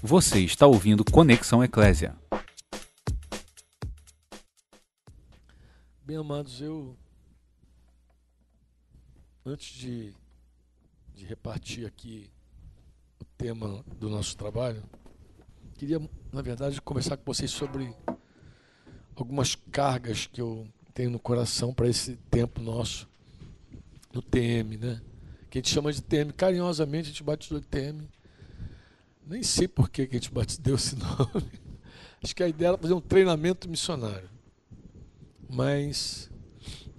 Você está ouvindo Conexão Eclésia. Bem, amados, eu. Antes de, de repartir aqui o tema do nosso trabalho, queria, na verdade, conversar com vocês sobre algumas cargas que eu tenho no coração para esse tempo nosso, no TM, né? Que a gente chama de TM, carinhosamente a gente batizou de TM. Nem sei por que a gente deu esse nome. Acho que a ideia era fazer um treinamento missionário. Mas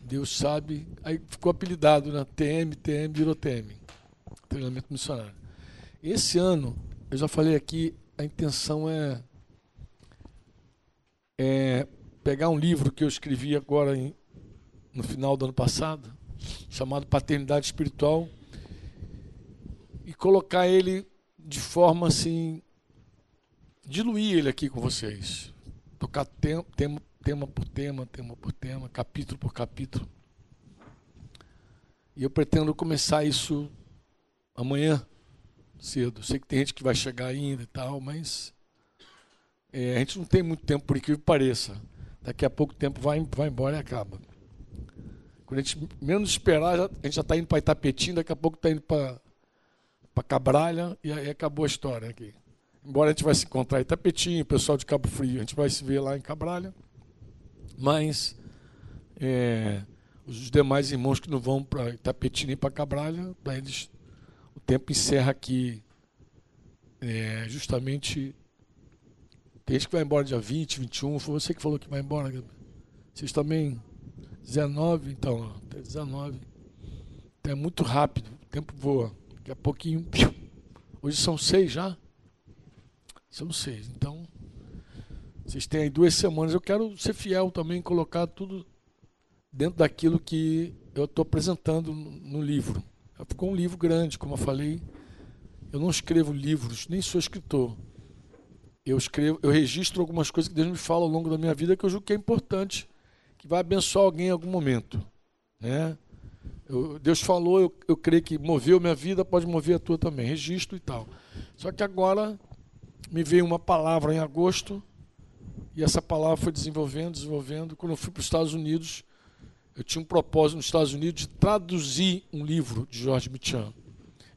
Deus sabe, aí ficou apelidado, né? TM, TM, virou TM. Treinamento missionário. Esse ano, eu já falei aqui, a intenção é, é pegar um livro que eu escrevi agora em, no final do ano passado, chamado Paternidade Espiritual, e colocar ele de forma assim, diluir ele aqui com vocês. Tocar tem, tema, tema por tema, tema por tema, capítulo por capítulo. E eu pretendo começar isso amanhã cedo. Sei que tem gente que vai chegar ainda e tal, mas é, a gente não tem muito tempo, por incrível que pareça. Daqui a pouco tempo vai, vai embora e acaba. Quando a gente menos esperar, a gente já está indo para Itapetim, daqui a pouco está indo para para Cabralha e aí acabou a história aqui. Embora a gente vai se encontrar em Itapetim, o pessoal de Cabo Frio, a gente vai se ver lá em Cabralha. Mas é, os demais irmãos que não vão para Itapetim nem para Cabralha, para eles o tempo encerra aqui é, justamente. Tem que vai embora dia 20, 21, foi você que falou que vai embora. Vocês também. 19, então, até 19. Então é muito rápido, o tempo voa. Daqui a pouquinho. Hoje são seis já? São seis. Então, vocês têm aí duas semanas. Eu quero ser fiel também, colocar tudo dentro daquilo que eu estou apresentando no livro. Ficou um livro grande, como eu falei. Eu não escrevo livros, nem sou escritor. Eu escrevo, eu registro algumas coisas que Deus me fala ao longo da minha vida que eu julgo que é importante, que vai abençoar alguém em algum momento, né? Eu, Deus falou, eu, eu creio que moveu minha vida, pode mover a tua também, registro e tal. Só que agora me veio uma palavra em agosto, e essa palavra foi desenvolvendo, desenvolvendo. Quando eu fui para os Estados Unidos, eu tinha um propósito nos Estados Unidos de traduzir um livro de George Mitchan.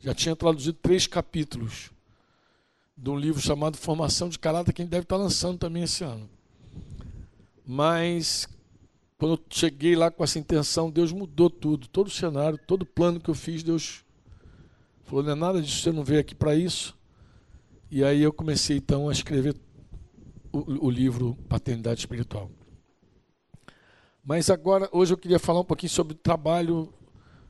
Já tinha traduzido três capítulos de um livro chamado Formação de Caráter, que a gente deve estar lançando também esse ano. Mas quando eu cheguei lá com essa intenção, Deus mudou tudo, todo o cenário, todo o plano que eu fiz, Deus falou: não é nada disso, você não veio aqui para isso. E aí eu comecei então a escrever o, o livro Paternidade Espiritual. Mas agora, hoje eu queria falar um pouquinho sobre o trabalho,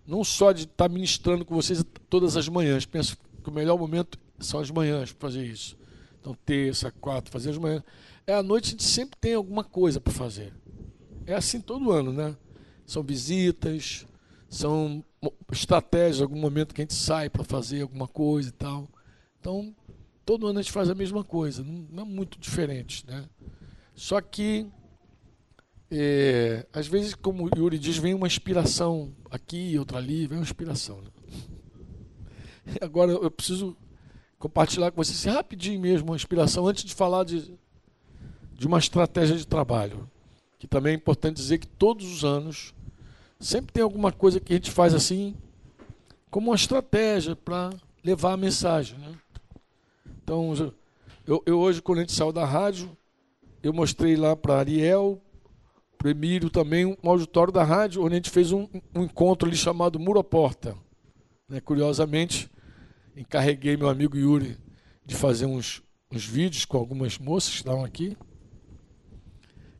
não só de estar ministrando com vocês todas as manhãs. Penso que o melhor momento são as manhãs para fazer isso. Então, terça, quarta, fazer as manhãs. É à noite a gente sempre tem alguma coisa para fazer. É assim todo ano, né? São visitas, são estratégias, algum momento que a gente sai para fazer alguma coisa e tal. Então, todo ano a gente faz a mesma coisa, não é muito diferente, né? Só que, é, às vezes, como o Yuri diz, vem uma inspiração aqui, outra ali, vem uma inspiração. Né? Agora eu preciso compartilhar com vocês rapidinho mesmo uma inspiração, antes de falar de, de uma estratégia de trabalho que também é importante dizer que todos os anos sempre tem alguma coisa que a gente faz assim, como uma estratégia para levar a mensagem. Né? Então, eu, eu, hoje, quando a gente saiu da rádio, eu mostrei lá para Ariel, para Emílio também, um auditório da rádio, onde a gente fez um, um encontro ali chamado Muro à Porta. Né? Curiosamente, encarreguei meu amigo Yuri de fazer uns, uns vídeos com algumas moças que estavam aqui.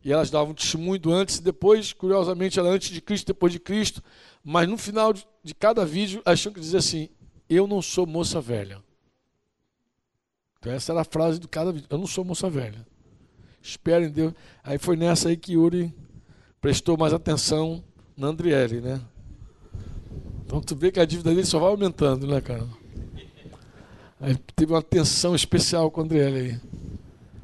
E elas davam testemunho do antes e depois, curiosamente, era antes de Cristo, depois de Cristo. Mas no final de cada vídeo, elas tinham que dizer assim: Eu não sou moça velha. Então, essa era a frase de cada vídeo: Eu não sou moça velha. Espero em Deus. Aí foi nessa aí que Yuri prestou mais atenção na Andriele, né? Então, tu vê que a dívida dele só vai aumentando, né, cara? Aí teve uma atenção especial com a Andriele aí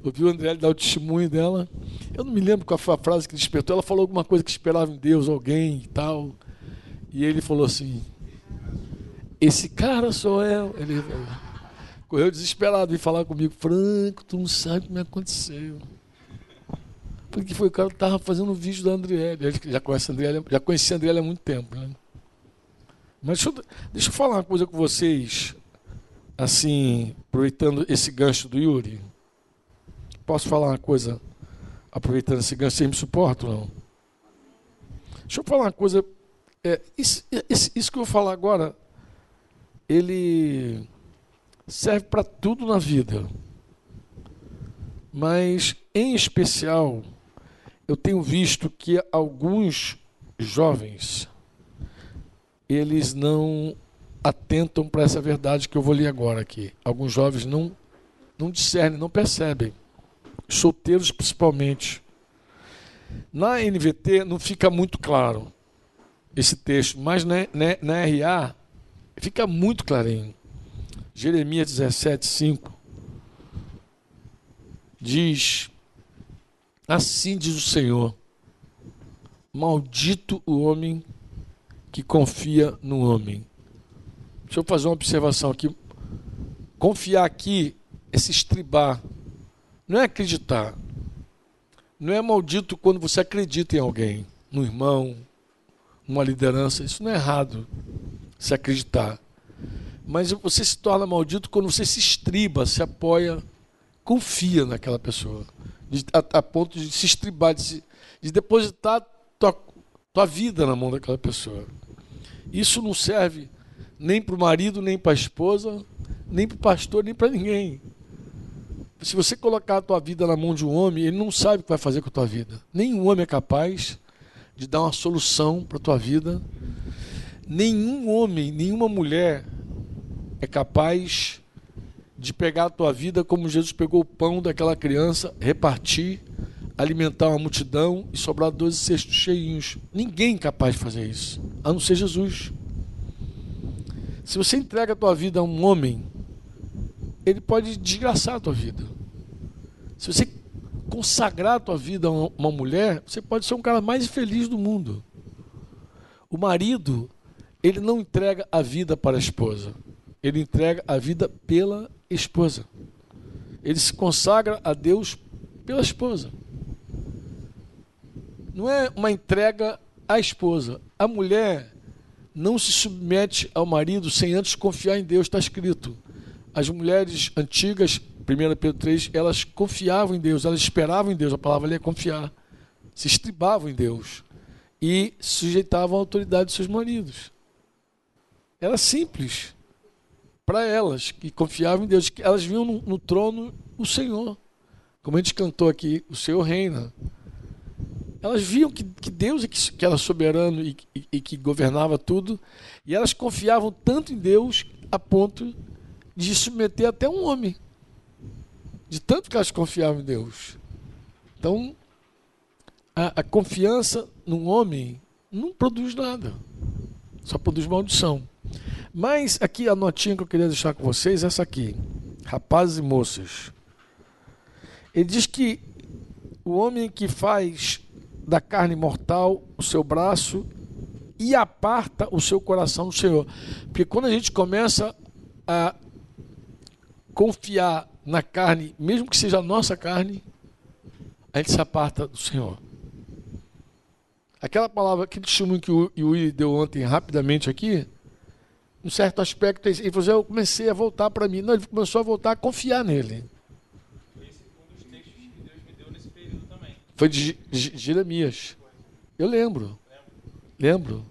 ouviu o André dar o testemunho dela. Eu não me lembro qual foi a frase que despertou. Ela falou alguma coisa que esperava em Deus, alguém e tal. E ele falou assim: Esse cara sou eu. Ele correu desesperado e falar comigo, Franco, tu não sabe o que me aconteceu. Porque foi o cara que estava fazendo um vídeo da Andriele. Ele já conhece a Andriele, já conhecia a Andriele há muito tempo, né? Mas deixa eu, deixa eu falar uma coisa com vocês, assim, aproveitando esse gancho do Yuri. Posso falar uma coisa, aproveitando esse gancho, vocês me suportam não? Deixa eu falar uma coisa. É, isso, isso, que eu vou falar agora, ele serve para tudo na vida. Mas, em especial, eu tenho visto que alguns jovens eles não atentam para essa verdade que eu vou ler agora aqui. Alguns jovens não não discernem, não percebem. Solteiros principalmente. Na NVT não fica muito claro esse texto, mas na, na, na RA fica muito clarinho. Jeremias 17, 5 diz: Assim diz o Senhor: Maldito o homem que confia no homem. Deixa eu fazer uma observação aqui. Confiar aqui é se estribar, não é acreditar. Não é maldito quando você acredita em alguém, no irmão, numa liderança. Isso não é errado, se acreditar. Mas você se torna maldito quando você se estriba, se apoia, confia naquela pessoa. A, a, ponto de se estribar, de, se, de depositar tua, tua vida na mão daquela pessoa. Isso não serve nem para o marido, nem para a esposa, nem para o pastor, nem para ninguém. Se você colocar a tua vida na mão de um homem, ele não sabe o que vai fazer com a tua vida. Nenhum homem é capaz de dar uma solução para a tua vida. Nenhum homem, nenhuma mulher é capaz de pegar a tua vida como Jesus pegou o pão daquela criança, repartir, alimentar uma multidão e sobrar 12 cestos cheinhos. Ninguém é capaz de fazer isso, a não ser Jesus. Se você entrega a tua vida a um homem, ele pode desgraçar a tua vida. Se você consagrar a tua vida a uma mulher, você pode ser um cara mais feliz do mundo. O marido, ele não entrega a vida para a esposa. Ele entrega a vida pela esposa. Ele se consagra a Deus pela esposa. Não é uma entrega à esposa. A mulher não se submete ao marido sem antes confiar em Deus, está escrito. As mulheres antigas, 1 Pedro 3, elas confiavam em Deus, elas esperavam em Deus, a palavra ali é confiar. Se estribavam em Deus e sujeitavam à autoridade de seus maridos. Era simples para elas que confiavam em Deus, que elas viam no, no, trono o Senhor. Como a gente cantou aqui, o Senhor reina. Elas viam que, que Deus é que, que era soberano e, e, e que governava tudo, e elas confiavam tanto em Deus a ponto de submeter até um homem. De tanto que elas confiavam em Deus. Então, a, a confiança num homem não produz nada, só produz maldição. Mas aqui a notinha que eu queria deixar com vocês é essa aqui. Rapazes e moças. Ele diz que o homem que faz da carne mortal o seu braço e aparta o seu coração do Senhor. Porque quando a gente começa a confiar na carne, mesmo que seja a nossa carne, a gente se aparta do Senhor. Aquela palavra, aquele testemunho que o Yuri deu ontem rapidamente aqui, um certo aspecto, ele falou assim, eu comecei a voltar para mim. Não, ele começou a voltar a confiar nele. Foi de Jeremias. Eu lembro. Lembro.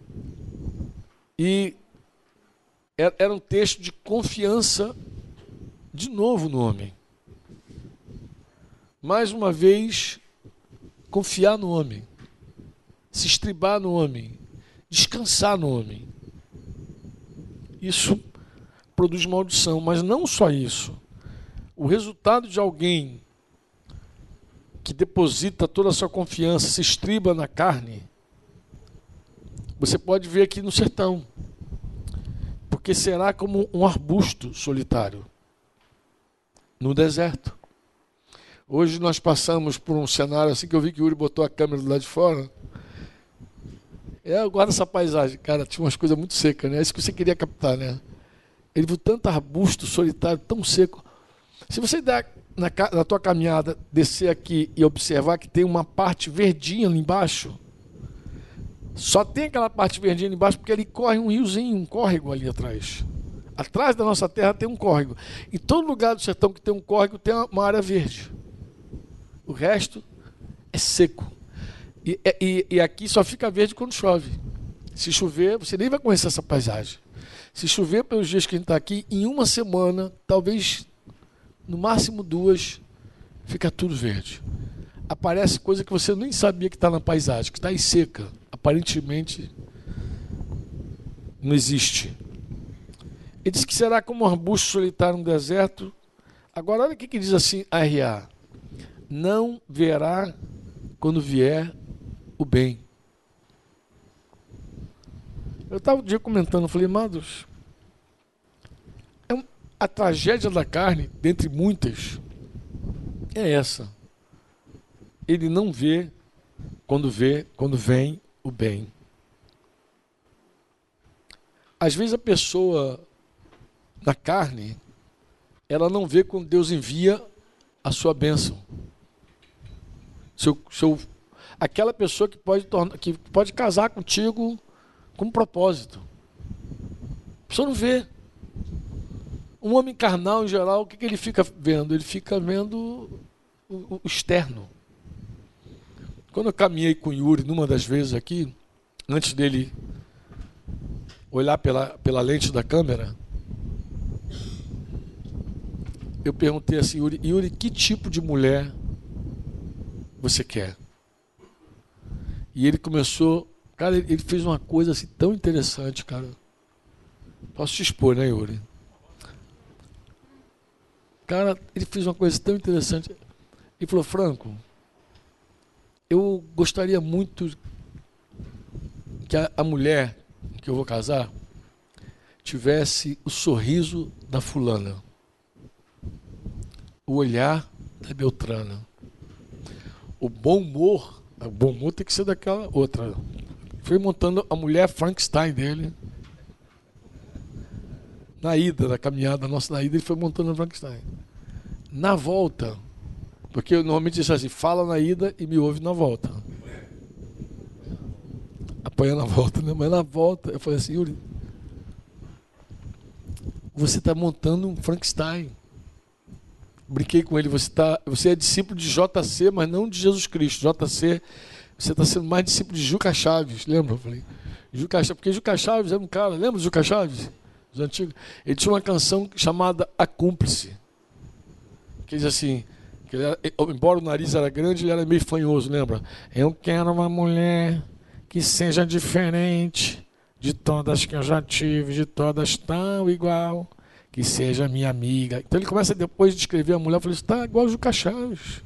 E era um texto de confiança de novo no homem. Mais uma vez, confiar no homem. Se estribar no homem. Descansar no homem isso produz maldição. Mas não só isso. O resultado de alguém que deposita toda a sua confiança, se estriba na carne, você pode ver aqui no sertão. Porque será como um arbusto solitário no deserto. Hoje nós passamos por um cenário assim que eu vi que o Yuri botou a câmera do lado de fora. É, agora essa paisagem, cara, tinha umas coisas muito secas, né? É isso que você queria captar, né? Ele viu tanto arbusto solitário, tão seco. Se você der na, na tua caminhada, descer aqui e observar que tem uma parte verdinha ali embaixo, só tem aquela parte verdinha ali embaixo porque ali corre um riozinho, um córrego ali atrás. Atrás da nossa terra tem um córrego. Em todo lugar do sertão que tem um córrego tem uma área verde. O resto é seco. E, e, e aqui só fica verde quando chove. Se chover, você nem vai conhecer essa paisagem. Se chover pelos dias que a gente está aqui, em uma semana, talvez no máximo duas, fica tudo verde. Aparece coisa que você nem sabia que está na paisagem, que está aí seca. Aparentemente não existe. Ele diz que será como um arbusto solitário no deserto. Agora, olha o que, que diz assim, R.A. Não verá quando vier o bem. Eu estava um dia comentando, falei, amados, é um, a tragédia da carne, dentre muitas, é essa. Ele não vê quando vê, quando vem o bem. Às vezes a pessoa na carne, ela não vê quando Deus envia a sua bênção. Seu, seu, aquela pessoa que pode, tornar, que pode casar contigo com um propósito. A pessoa não vê. Um homem carnal, em geral, o que, que ele fica vendo? Ele fica vendo o, o externo. Quando eu caminhei com o Yuri, numa das vezes aqui, antes dele olhar pela, pela lente da câmera, eu perguntei assim, Yuri, Yuri, que tipo de mulher você quer? E ele começou Cara, ele fez uma coisa assim tão interessante, cara. Posso te expor, né, Yuri? Cara, ele fez uma coisa tão interessante. Ele falou, Franco, eu gostaria muito que a, a mulher que eu vou casar tivesse o sorriso da fulana, o olhar da Beltrana, o bom humor, o bom humor tem que ser daquela outra, foi montando a mulher Frankenstein dele. Na ida, da caminhada nossa na ida, ele foi montando a Frankenstein. Na volta, porque eu normalmente diz assim, fala na ida e me ouve na volta. Apanha na volta, né? Mas na volta, eu falei assim, Yuri, você está montando um Frankenstein. Brinquei com ele, você, tá, você é discípulo de JC, mas não de Jesus Cristo. JC você está sendo mais discípulo de Juca Chaves, lembra? Eu falei, Juca Chaves, porque Juca Chaves era um cara, lembra do Juca Chaves? Os antigos? Ele tinha uma canção chamada A Cúmplice. Que diz assim, que era, embora o nariz era grande, ele era meio fanhoso, lembra? Eu quero uma mulher que seja diferente de todas que eu já tive, de todas tão igual, que seja minha amiga. Então ele começa depois de escrever a mulher, eu falei, está igual o Juca Chaves.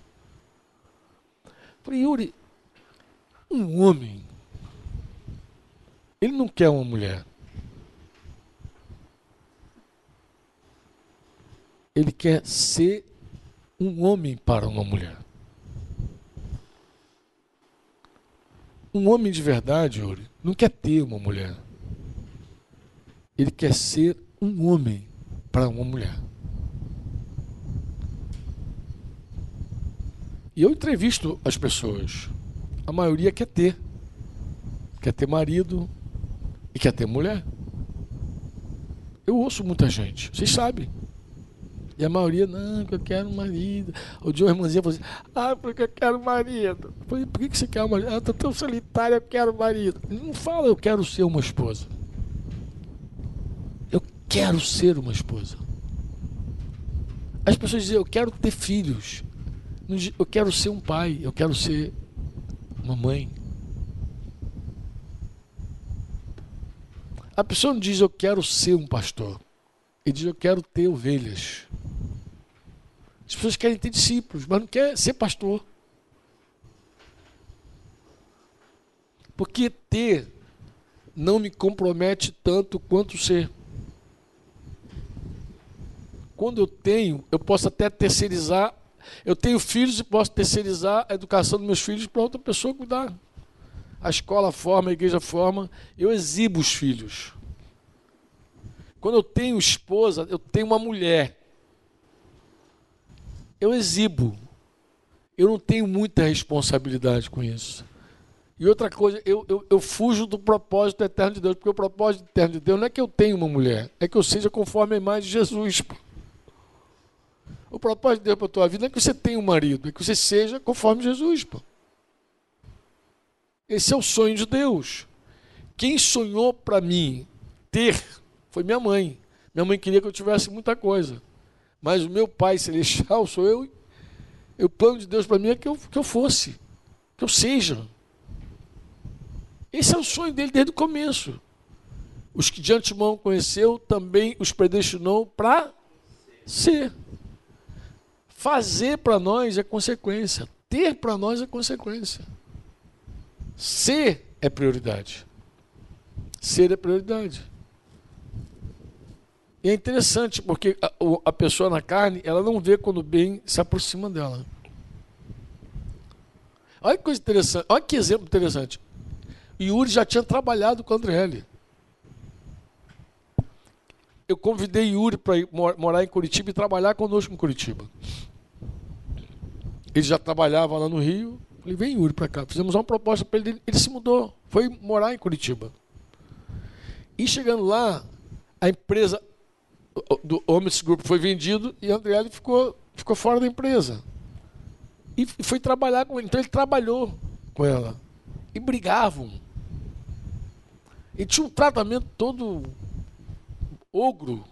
Falei, Yuri, um homem, ele não quer uma mulher. Ele quer ser um homem para uma mulher. Um homem de verdade, Yuri, não quer ter uma mulher. Ele quer ser um homem para uma mulher. E eu entrevisto as pessoas a maioria quer ter. Quer ter marido e quer ter mulher. Eu ouço muita gente, vocês sabem. E a maioria, não, porque eu quero marido. O dia uma irmãzinha falou assim, ah, porque eu quero marido. Eu falei, por que você quer um marido? Ah, tô tão solitária, eu quero marido. Não fala, eu quero ser uma esposa. Quero ser uma esposa. As pessoas dizem, eu quero ter filhos. Eu quero ser um pai, eu quero ser mamãe. A pessoa não diz eu quero ser um pastor. Ele diz eu quero ter ovelhas. As pessoas querem ter discípulos, mas não quer ser pastor. Porque ter não me compromete tanto quanto ser. Quando eu tenho, eu posso até terceirizar eu tenho filhos e posso terceirizar a educação dos meus filhos para outra pessoa cuidar. A escola forma, a igreja forma, eu exibo os filhos. Quando eu tenho esposa, eu tenho uma mulher. Eu exibo. Eu não tenho muita responsabilidade com isso. E outra coisa, eu, eu, eu, fujo do propósito eterno de Deus, porque o propósito eterno de Deus não é que eu tenha uma mulher, é que eu seja conforme a imagem de Jesus. O propósito de Deus para a tua vida não é que você tenha um marido, é que você seja conforme Jesus. Pô. Esse é o sonho de Deus. Quem sonhou para mim ter foi minha mãe. Minha mãe queria que eu tivesse muita coisa. Mas o meu pai celestial sou eu. E o plano de Deus para mim é que eu, que eu fosse, que eu seja. Esse é o sonho dele desde o começo. Os que de antemão conheceu também os predestinou para ser. Fazer para nós é consequência. Ter para nós é consequência. Ser é prioridade. Ser é prioridade. E é interessante porque a, a pessoa na carne, ela não vê quando o bem se aproxima dela. Olha que coisa interessante, olha que exemplo interessante. Yuri já tinha trabalhado com a Andriele. Eu convidei Yuri para morar em Curitiba e trabalhar conosco em Curitiba. Ele já trabalhava lá no Rio. Falei, vem Yuri para cá. Fizemos uma proposta para ele. Ele se mudou, foi morar em Curitiba. E chegando lá, a empresa do Homens Group foi vendido e a Andriele ficou, ficou fora da empresa. E foi trabalhar com ele. Então ele trabalhou com ela. E brigavam. E tinha um tratamento todo ogro.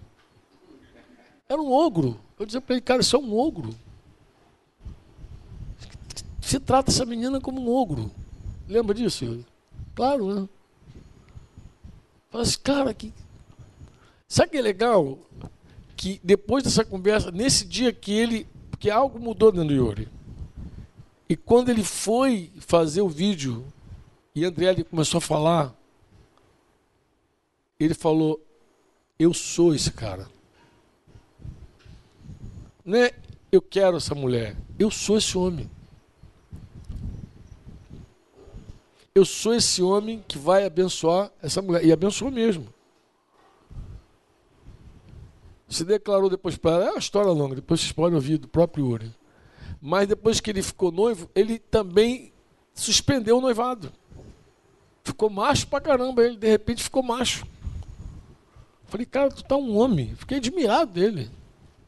Era um ogro. Eu dizia para ele, cara, isso é um ogro. Você trata essa menina como um ogro. Lembra disso? Claro, né? Fala assim, cara, que. Sabe que é legal? Que depois dessa conversa, nesse dia que ele. Porque algo mudou dentro do Yuri. E quando ele foi fazer o vídeo, e André começou a falar, ele falou: Eu sou esse cara. Não é eu quero essa mulher, eu sou esse homem. Eu sou esse homem que vai abençoar essa mulher. E abençoou mesmo. Se declarou depois para ela. É uma história longa, depois vocês podem ouvir do próprio Uri. Mas depois que ele ficou noivo, ele também suspendeu o noivado. Ficou macho pra caramba. Ele de repente ficou macho. Falei, cara, tu tá um homem. Fiquei admirado dele.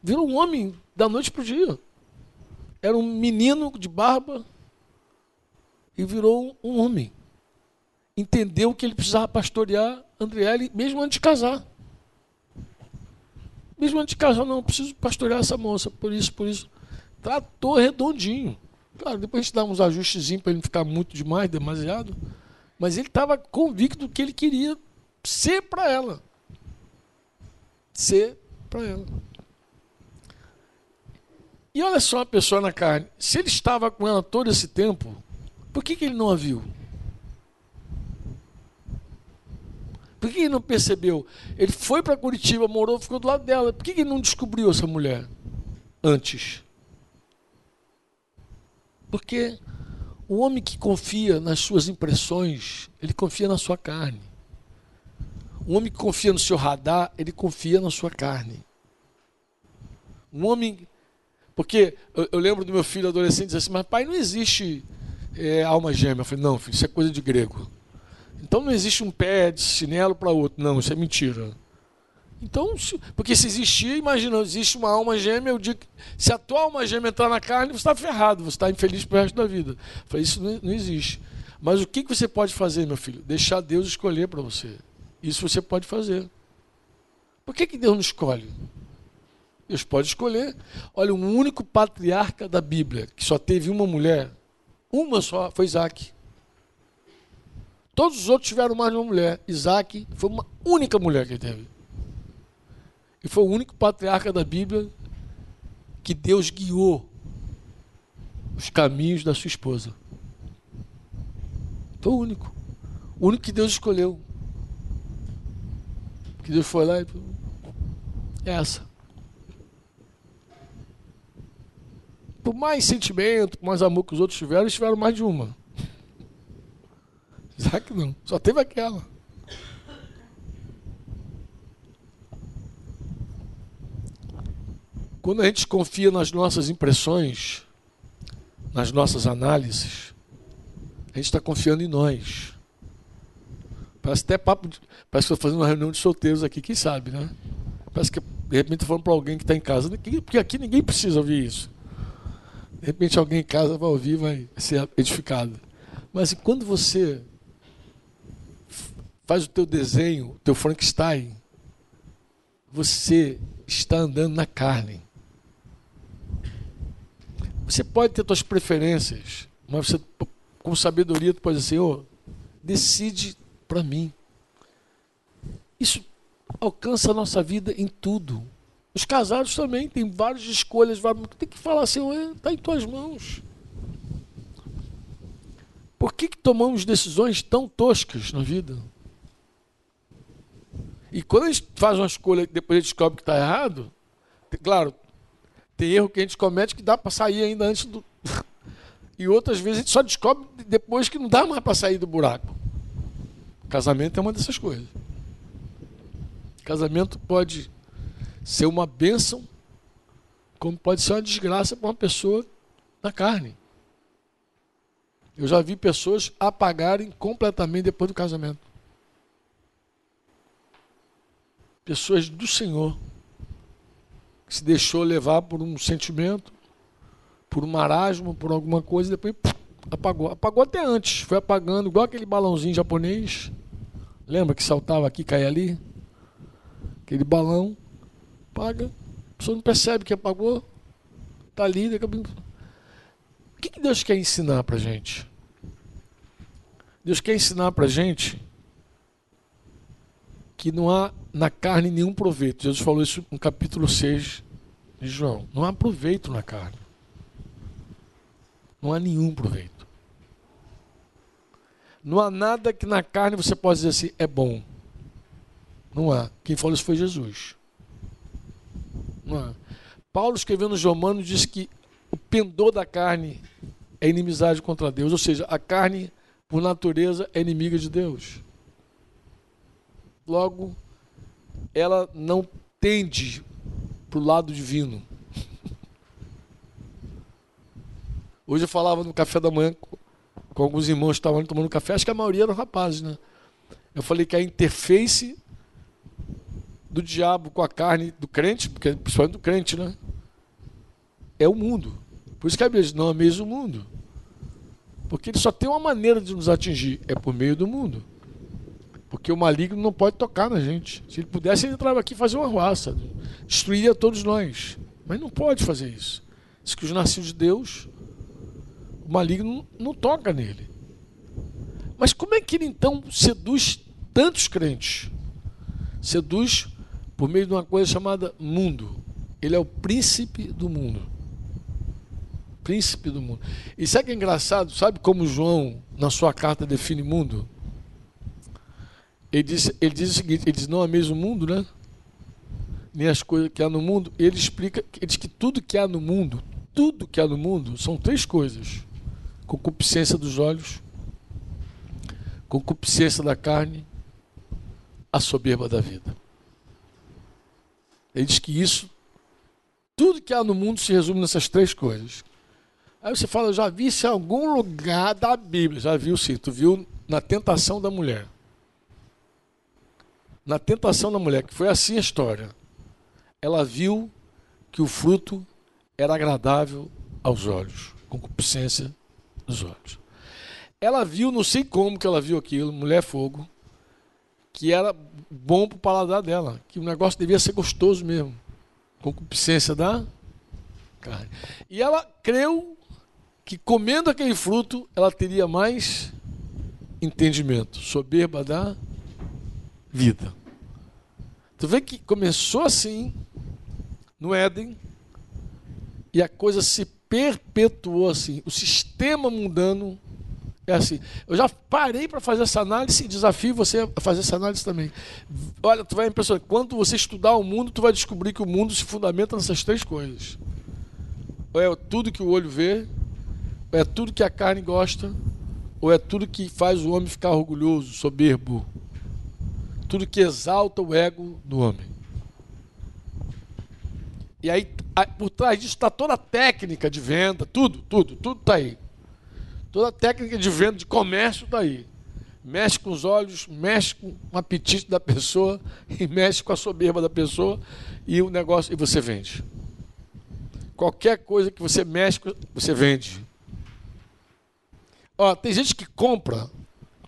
Virou um homem da noite pro dia. Era um menino de barba e virou um homem. Entendeu que ele precisava pastorear Andriele mesmo antes de casar. Mesmo antes de casar, não, preciso pastorear essa moça, por isso, por isso. Tratou redondinho. Claro, depois a gente dá uns ajustezinhos para ele não ficar muito demais, demasiado. Mas ele estava convicto que ele queria ser para ela ser para ela. E olha só a pessoa na carne. Se ele estava com ela todo esse tempo, por que, que ele não a viu? Por que ele não percebeu? Ele foi para Curitiba, morou, ficou do lado dela. Por que, ele não descobriu essa mulher antes? Porque o homem que confia nas suas impressões, ele confia na sua carne. Um homem que confia no seu radar, ele confia na sua carne. Um homem. Porque eu, eu lembro do meu filho adolescente dizer assim, mas pai, não existe é, alma gêmea. Eu falei, não, filho, isso é coisa de grego. Então não existe um pé de chinelo para outro. Não, isso é mentira. Então, se, porque se existir, imagina, existe uma alma gêmea, eu digo, se a tua alma gêmea entrar na carne, você está ferrado, você está infeliz para o resto da vida. Eu falei, isso não, não existe. Mas o que, que você pode fazer, meu filho? Deixar Deus escolher para você. Isso você pode fazer. Por que, que Deus não escolhe? Deus pode escolher. Olha, o único patriarca da Bíblia que só teve uma mulher, uma só, foi Isaac. Todos os outros tiveram mais de uma mulher. Isaac foi uma única mulher que ele teve. E foi o único patriarca da Bíblia que Deus guiou os caminhos da sua esposa. Foi o único. O único que Deus escolheu. Que Deus foi lá e. É essa. Por mais sentimento, por mais amor que os outros tiveram, eles tiveram mais de uma. Isaac não, só teve aquela. Quando a gente confia nas nossas impressões, nas nossas análises, a gente está confiando em nós. Parece até papo. De, parece que estou fazendo uma reunião de solteiros aqui, quem sabe, né? Parece que de repente estou falando para alguém que está em casa, porque aqui ninguém precisa ouvir isso. De repente alguém em casa vai ouvir vai ser edificado. Mas quando você faz o teu desenho, o teu Frankenstein, você está andando na carne. Você pode ter suas preferências, mas você, com sabedoria, tu pode dizer, Senhor, decide para mim. Isso alcança a nossa vida em tudo. Os casados também têm várias escolhas, tem que falar assim, está em tuas mãos. Por que, que tomamos decisões tão toscas na vida? E quando a gente faz uma escolha e depois a gente descobre que está errado, claro, tem erro que a gente comete que dá para sair ainda antes do. e outras vezes a gente só descobre depois que não dá mais para sair do buraco. Casamento é uma dessas coisas. Casamento pode ser uma bênção, como pode ser uma desgraça para uma pessoa na carne. Eu já vi pessoas apagarem completamente depois do casamento. Pessoas do Senhor, que se deixou levar por um sentimento, por um marasmo, por alguma coisa, e depois puf, apagou. Apagou até antes, foi apagando, igual aquele balãozinho japonês. Lembra que saltava aqui caía ali? Aquele balão, paga. A pessoa não percebe que apagou. Está ali, daqui a pouco. O que Deus quer ensinar para gente? Deus quer ensinar para gente que não há na carne nenhum proveito. Jesus falou isso no capítulo 6 de João. Não há proveito na carne. Não há nenhum proveito. Não há nada que na carne você possa dizer assim, é bom. Não há. Quem falou isso foi Jesus. Não há. Paulo escrevendo nos Romanos diz que o pendor da carne é inimizade contra Deus, ou seja, a carne por natureza é inimiga de Deus. Logo, ela não tende para o lado divino. Hoje eu falava no café da manhã com alguns irmãos que estavam tomando café, acho que a maioria eram rapazes, né? Eu falei que a interface do diabo com a carne do crente, porque principalmente do crente, né? É o mundo. Por isso que a Bíblia diz, não ameis o mundo. Porque ele só tem uma maneira de nos atingir, é por meio do mundo. Porque o maligno não pode tocar na gente. Se ele pudesse, ele entrava aqui e fazia uma ruaça, destruiria todos nós. Mas não pode fazer isso. Diz que os nascidos de Deus, o maligno não, não toca nele. Mas como é que ele então seduz tantos crentes? Seduz por meio de uma coisa chamada mundo. Ele é o príncipe do mundo. Príncipe do mundo. E sabe que é engraçado? Sabe como João, na sua carta, define mundo? Ele diz, ele diz o seguinte: ele diz, não é mesmo mundo, né? Nem as coisas que há no mundo. Ele explica, ele diz que tudo que há no mundo, tudo que há no mundo, são três coisas: concupiscência dos olhos, concupiscência da carne, a soberba da vida. Ele diz que isso, tudo que há no mundo se resume nessas três coisas. Aí você fala, eu já vi isso em algum lugar da Bíblia. Já viu sim, tu viu na tentação da mulher. Na tentação da mulher, que foi assim a história. Ela viu que o fruto era agradável aos olhos, concupiscência dos olhos. Ela viu, não sei como que ela viu aquilo, mulher fogo, que era bom para o paladar dela, que o negócio devia ser gostoso mesmo, concupiscência da carne. E ela creu que comendo aquele fruto ela teria mais entendimento, soberba da vida. Tu vê que começou assim no Éden e a coisa se perpetuou assim. O sistema mundano é assim. Eu já parei para fazer essa análise e desafio você a fazer essa análise também. Olha, tu vai impressionar. Quando você estudar o mundo, tu vai descobrir que o mundo se fundamenta nessas três coisas. Ou é tudo que o olho vê, ou é tudo que a carne gosta, ou é tudo que faz o homem ficar orgulhoso, soberbo. Tudo que exalta o ego do homem. E aí, por trás disso está toda a técnica de venda, tudo, tudo, tudo está aí. Toda a técnica de venda, de comércio está aí. Mexe com os olhos, mexe com o apetite da pessoa e mexe com a soberba da pessoa e o negócio e você vende. Qualquer coisa que você mexe, você vende. Ó, tem gente que compra,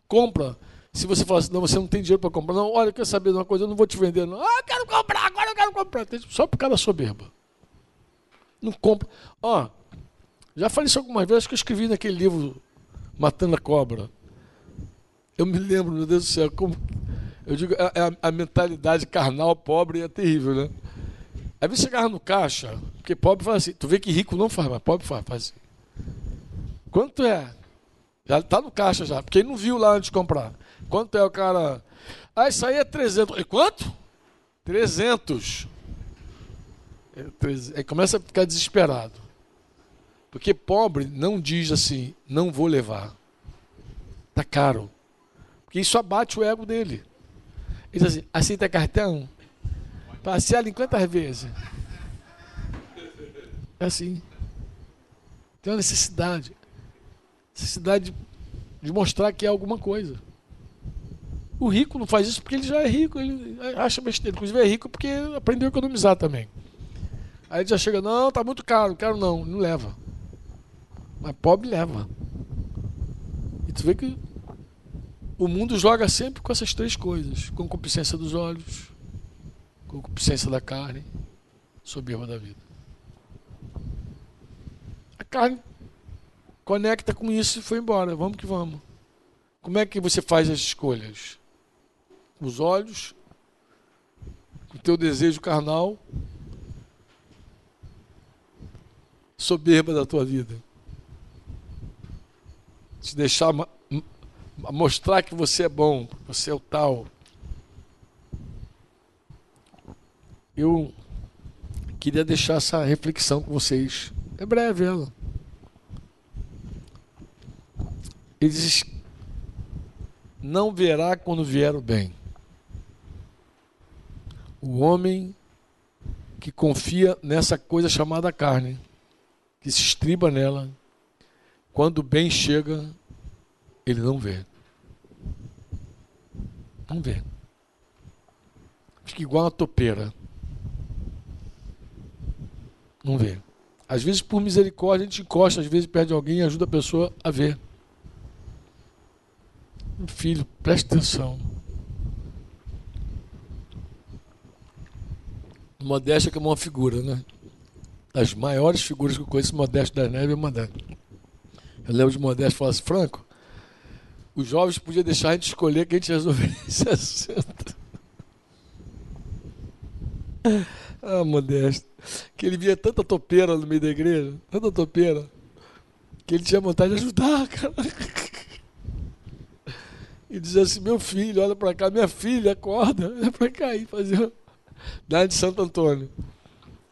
compra. Se você falar assim, não, você não tem dinheiro para comprar, não, olha, quer saber de uma coisa, eu não vou te vender, não. Ah, eu quero comprar, agora eu quero comprar. Só por causa da soberba. Não compra. Ó, já falei isso algumas vezes que eu escrevi naquele livro Matando a Cobra. Eu me lembro, meu Deus do céu, como. Eu digo, a, a, a mentalidade carnal pobre é terrível, né? Aí você chegava no caixa, porque pobre faz assim, tu vê que rico não faz, mas pobre faz, faz assim. Quanto é? Já está no caixa já, porque ele não viu lá antes de comprar. Quanto é o cara? Ah, isso aí é 300. E quanto? 300. É, aí começa a ficar desesperado. Porque pobre não diz assim, não vou levar. Tá caro. Porque isso abate o ego dele. Ele diz assim, aceita cartão? Parcela em quantas vezes? É assim. Tem uma necessidade necessidade de mostrar que é alguma coisa. O rico não faz isso porque ele já é rico, ele acha besteira. Inclusive é rico porque aprendeu a economizar também. Aí ele já chega, não, tá muito caro, quero não, não leva. Mas pobre leva. E tu vê que o mundo joga sempre com essas três coisas: concupiscência dos olhos, concupiscência da carne, soberba da vida. A carne conecta com isso e foi embora. Vamos que vamos. Como é que você faz as escolhas? Os olhos, o teu desejo carnal, soberba da tua vida. Te deixar mostrar que você é bom, você é o tal. Eu queria deixar essa reflexão com vocês. É breve ela. Ele diz: Não verá quando vier o bem. O homem que confia nessa coisa chamada carne, que se estriba nela, quando o bem chega, ele não vê. Não vê. Fica igual uma topeira. Não vê. Às vezes, por misericórdia, a gente encosta, às vezes perde alguém e ajuda a pessoa a ver. Filho, preste atenção. Que é uma figura, né? Das maiores figuras que eu conheço, Modesto da Neve é Modesto. Eu lembro de Modesto falar assim, Franco, os jovens podiam deixar a gente escolher que a gente resolver esse assunto. ah, Modesto. Que ele via tanta topeira no meio da igreja, tanta topeira, que ele tinha vontade de ajudar, cara e dizia assim: Meu filho, olha para cá, minha filha, acorda, olha para cá e fazia da de Santo Antônio.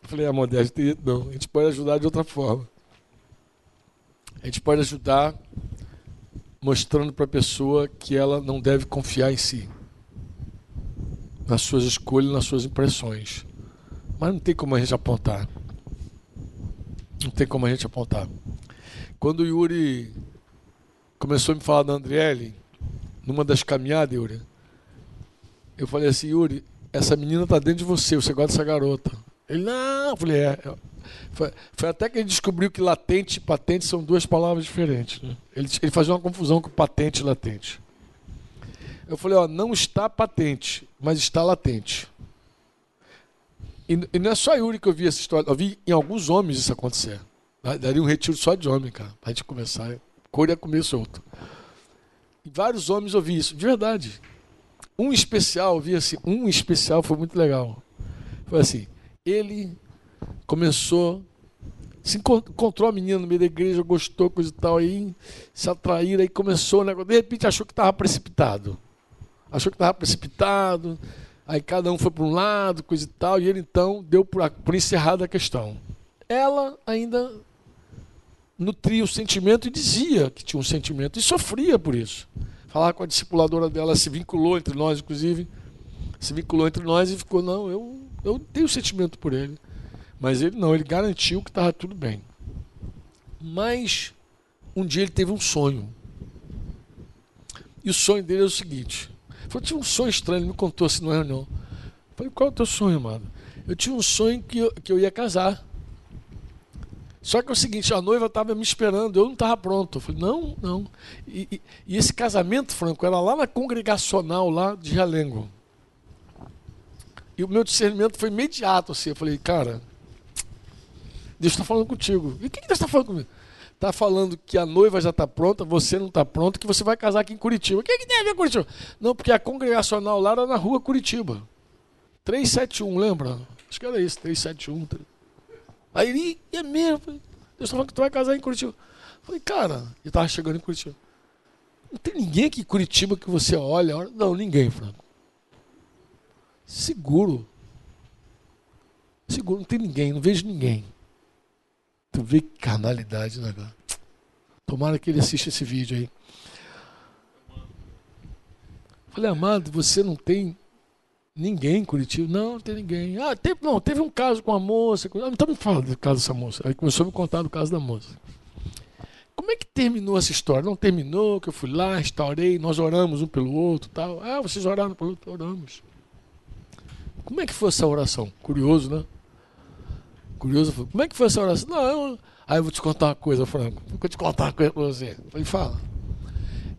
Falei: Ah, Modesto, não, a gente pode ajudar de outra forma. A gente pode ajudar mostrando para a pessoa que ela não deve confiar em si, nas suas escolhas, nas suas impressões. Mas não tem como a gente apontar. Não tem como a gente apontar. Quando o Yuri começou a me falar da Andriele, numa das caminhadas, Yuri, eu falei assim, Yuri, essa menina tá dentro de você, você gosta dessa garota. Ele, não, eu falei, é. Foi, foi, até que ele descobriu que latente e patente são duas palavras diferentes. Né? Ele, ele fazia uma confusão com patente e latente. Eu falei, ó, não está patente, mas está latente. E, e não é só Yuri que eu vi essa história, eu vi em alguns homens isso acontecer. Daria um retiro só de homem, cara, pra gente começar. Cor ia comer solto. E vários homens ouviam isso, de verdade. Um especial, ouvi assim, um especial foi muito legal. Foi assim, ele começou, se encontrou a menina no meio da igreja, gostou, coisa e tal, aí se atraíram, aí começou o negócio, de repente achou que estava precipitado. Achou que estava precipitado, aí cada um foi para um lado, coisa e tal, e ele então deu por, por encerrada a questão. Ela ainda nutria o sentimento e dizia que tinha um sentimento e sofria por isso. Falar com a discipuladora dela, se vinculou entre nós, inclusive, se vinculou entre nós e ficou, não, eu, eu tenho sentimento por ele. Mas ele não, ele garantiu que estava tudo bem. Mas um dia ele teve um sonho. E o sonho dele é o seguinte: falou, tinha um sonho estranho, ele me contou assim não é não. falei, qual é o teu sonho, amado? Eu tinha um sonho que eu, que eu ia casar. Só que é o seguinte, a noiva estava me esperando, eu não estava pronto. Eu falei, não, não. E, e, e, esse casamento, Franco, era lá na congregacional, lá de Realengo. E o meu discernimento foi imediato, assim. Eu falei, cara, Deus está falando contigo. E o que, que Deus está falando comigo? Está falando que a noiva já está pronta, você não está pronto, que você vai casar aqui em Curitiba. O que, que tem a ver com Curitiba? Não, porque a congregacional lá era na rua Curitiba. 371, lembra? Acho que era isso, 371. Aí ele, é mesmo. Deus está falando que tu vai casar em Curitiba. Falei, cara, ele estava chegando em Curitiba. Não tem ninguém aqui em Curitiba que você olha. Não, ninguém, Franco. Seguro. Seguro, não tem ninguém, não vejo ninguém. Tu vê que carnalidade, né, cara? Tomara que ele assista esse vídeo aí. Falei, amado, você não tem Ninguém em Curitiba. Não, não tem ninguém. Ah, teve, não, teve um caso com a moça. Ah, então me fala do caso dessa moça. Aí começou a me contar do caso da moça. Como é que terminou essa história? Não terminou, que eu fui lá, restaurei, nós oramos um pelo outro tal. Ah, vocês oraram pelo outro, oramos. Como é que foi essa oração? Curioso, né? Curioso. Como é que foi essa oração? Não, eu... Aí eu vou te contar uma coisa, Franco. Vou te contar uma coisa pra você. Eu falei, fala.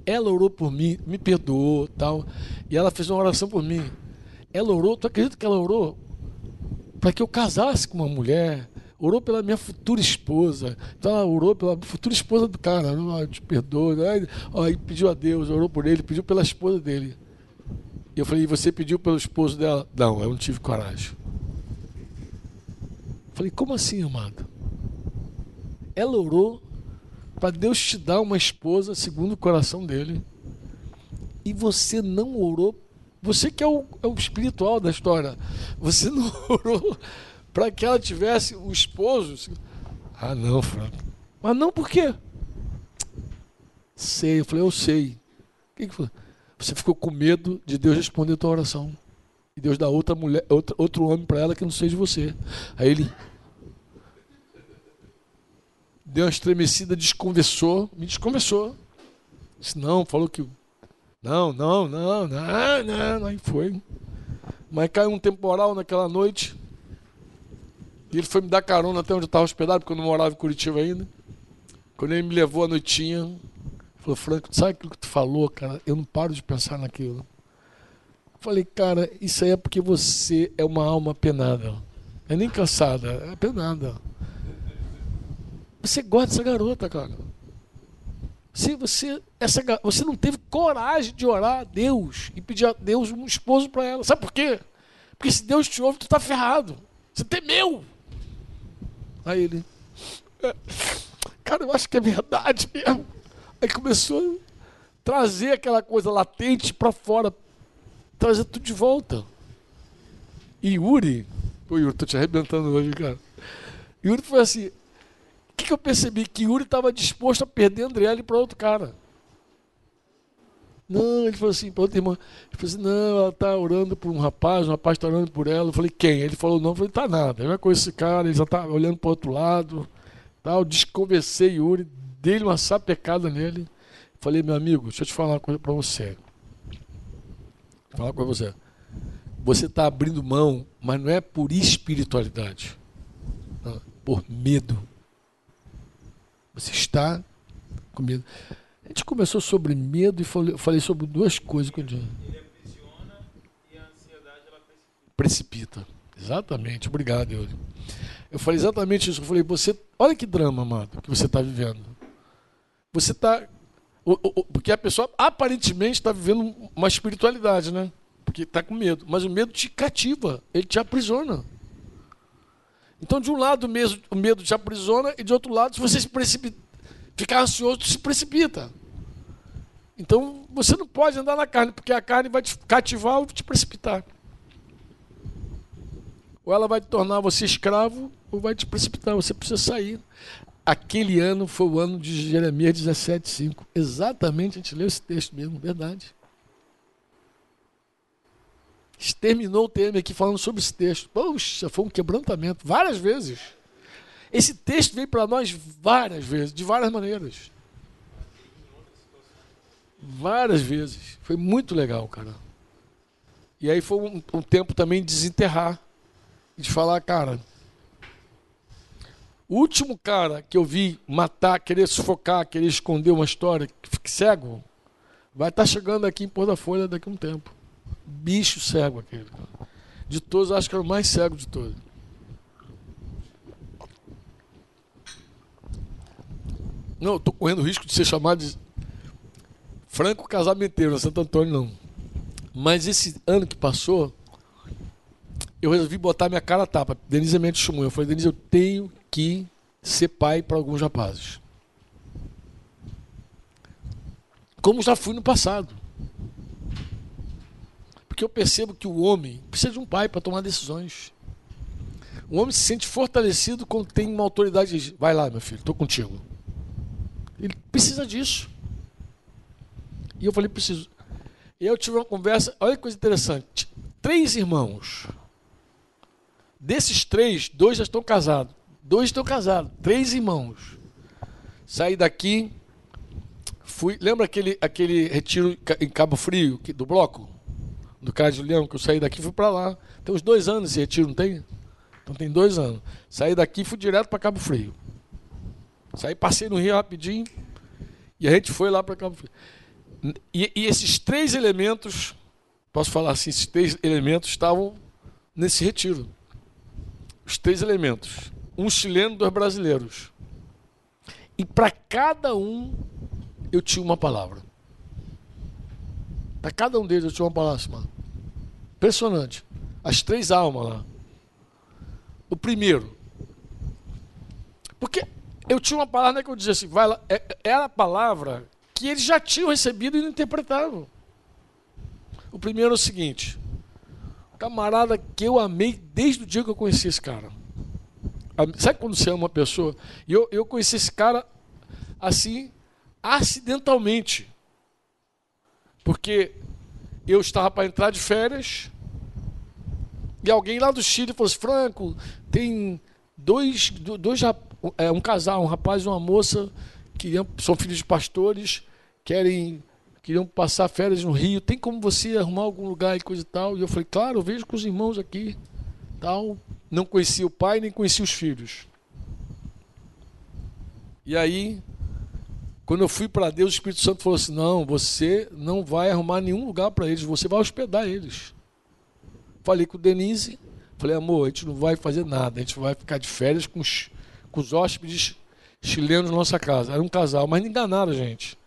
Ela orou por mim, me perdoou tal. E ela fez uma oração por mim. Ela orou, tu acredita que ela orou? Para que eu casasse com uma mulher. Orou pela minha futura esposa. Então ela orou pela futura esposa do cara. Oh, te perdoa. Aí pediu a Deus, orou por ele, pediu pela esposa dele. E eu falei, e você pediu pelo esposo dela? Não, eu não tive coragem. Falei, como assim, amado? Ela orou para Deus te dar uma esposa segundo o coração dele. E você não orou você que é o, é o espiritual da história. Você não orou para que ela tivesse um esposo? Ah, não, Franco. Mas não por quê? Sei. Eu falei, eu sei. O que, que foi? Você ficou com medo de Deus responder a tua oração. E Deus dá outra mulher, outra, outro homem para ela que não seja você. Aí ele deu uma estremecida, desconversou, me desconversou. Disse, não, falou que não, não, não, não, não, aí foi. Mas caiu um temporal naquela noite. E ele foi me dar carona até onde eu estava hospedado, porque eu não morava em Curitiba ainda. Quando ele me levou à noitinha, falou, Franco, sabe aquilo que tu falou, cara? Eu não paro de pensar naquilo. Falei, cara, isso aí é porque você é uma alma penada. É nem cansada, é penada. Você gosta dessa garota, cara. Se você, essa, você não teve coragem de orar a Deus e pedir a Deus um esposo para ela. Sabe por quê? Porque se Deus te ouve, tu está ferrado. Você temeu. Aí ele, é, cara, eu acho que é verdade mesmo. Aí começou a trazer aquela coisa latente para fora, trazer tudo de volta. E Yuri, pô, Yuri, tô te arrebentando hoje, cara. Yuri foi assim, que, que eu percebi? Que Yuri estava disposto a perder Andriele para outro cara. Não, ele falou assim para outra irmã. Ele falou assim: não, ela está orando por um rapaz, um rapaz está orando por ela. Eu falei: quem? Ele falou: não. Eu falei: tá nada. Eu não conheço esse cara, ele já está olhando para outro lado. Tal. Desconversei Yuri, dei uma sapecada nele. Falei: meu amigo, deixa eu te falar uma coisa para você. Vou falar com você. Você está abrindo mão, mas não é por espiritualidade, por medo. Você está com medo. A gente começou sobre medo e falei, falei sobre duas coisas. Que Ele aprisiona e a ansiedade ela precipita. Precipita. Exatamente. Obrigado, Yuri. Eu falei exatamente isso. Eu falei, você, olha que drama, amado, que você está vivendo. Você está. Porque a pessoa aparentemente está vivendo uma espiritualidade, né? Porque está com medo. Mas o medo te cativa, ele te aprisiona. Então, de um lado, o medo te aprisiona, e de outro lado, se você se precipita, ficar ansioso, se precipita. Então, você não pode andar na carne, porque a carne vai te cativar ou te precipitar. Ou ela vai te tornar você escravo, ou vai te precipitar. Você precisa sair. Aquele ano foi o ano de Jeremias 17,5. Exatamente, a gente leu esse texto mesmo, verdade. Terminou o TM aqui falando sobre esse texto. Poxa, foi um quebrantamento, várias vezes. Esse texto veio para nós várias vezes, de várias maneiras. Várias vezes. Foi muito legal, cara. E aí foi um, um tempo também de desenterrar. De falar, cara. O último cara que eu vi matar, querer sufocar, querer esconder uma história, que fique cego, vai estar tá chegando aqui em Pôr da Folha daqui a um tempo. Bicho cego aquele. De todos, acho que era o mais cego de todos. Não, estou correndo o risco de ser chamado de franco casamenteiro, não é Santo Antônio não. Mas esse ano que passou, eu resolvi botar minha cara a tapa. Denise Mendes chamou. Eu falei, Denise, eu tenho que ser pai para alguns rapazes. Como já fui no passado. Porque eu percebo que o homem precisa de um pai para tomar decisões. O homem se sente fortalecido quando tem uma autoridade. Vai lá, meu filho, estou contigo. Ele precisa disso. E eu falei, preciso. E eu tive uma conversa, olha que coisa interessante. Três irmãos. Desses três, dois já estão casados. Dois estão casados, três irmãos. Saí daqui, fui. Lembra aquele, aquele retiro em Cabo Frio, do bloco? Do Caio Julião, que eu saí daqui e fui para lá. Tem uns dois anos esse retiro, não tem? Então tem dois anos. Saí daqui e fui direto para Cabo Frio. Saí, passei no Rio rapidinho e a gente foi lá para Cabo Frio. E, e, esses três elementos, posso falar assim, esses três elementos estavam nesse retiro. Os três elementos. Um chileno, dois brasileiros. E para cada um eu tinha uma palavra. Para cada um deles eu tinha uma palavra. Assim, Impressionante. As três almas lá. O primeiro. Porque eu tinha uma palavra que eu dizia assim, vai lá, é, era a palavra que eles já tinham recebido e não interpretavam. O primeiro é o seguinte: camarada que eu amei desde o dia que eu conheci esse cara. Sabe quando você ama uma pessoa? E eu, eu conheci esse cara assim, acidentalmente. Porque eu estava para entrar de férias e alguém lá do Chile falou assim: Franco, tem dois, dois é, um casal, um rapaz e uma moça, que são filhos de pastores, querem queriam passar férias no Rio, tem como você arrumar algum lugar e coisa e tal? E eu falei, claro, eu vejo com os irmãos aqui, tal. Não conhecia o pai, nem conhecia os filhos. E aí, quando eu fui para Deus, o Espírito Santo falou assim: não, você não vai arrumar nenhum lugar para eles, você vai hospedar eles. Falei com o Denise, falei, amor, a gente não vai fazer nada, a gente vai ficar de férias com os, com os hóspedes chilenos na nossa casa. Era um casal, mas não enganaram gente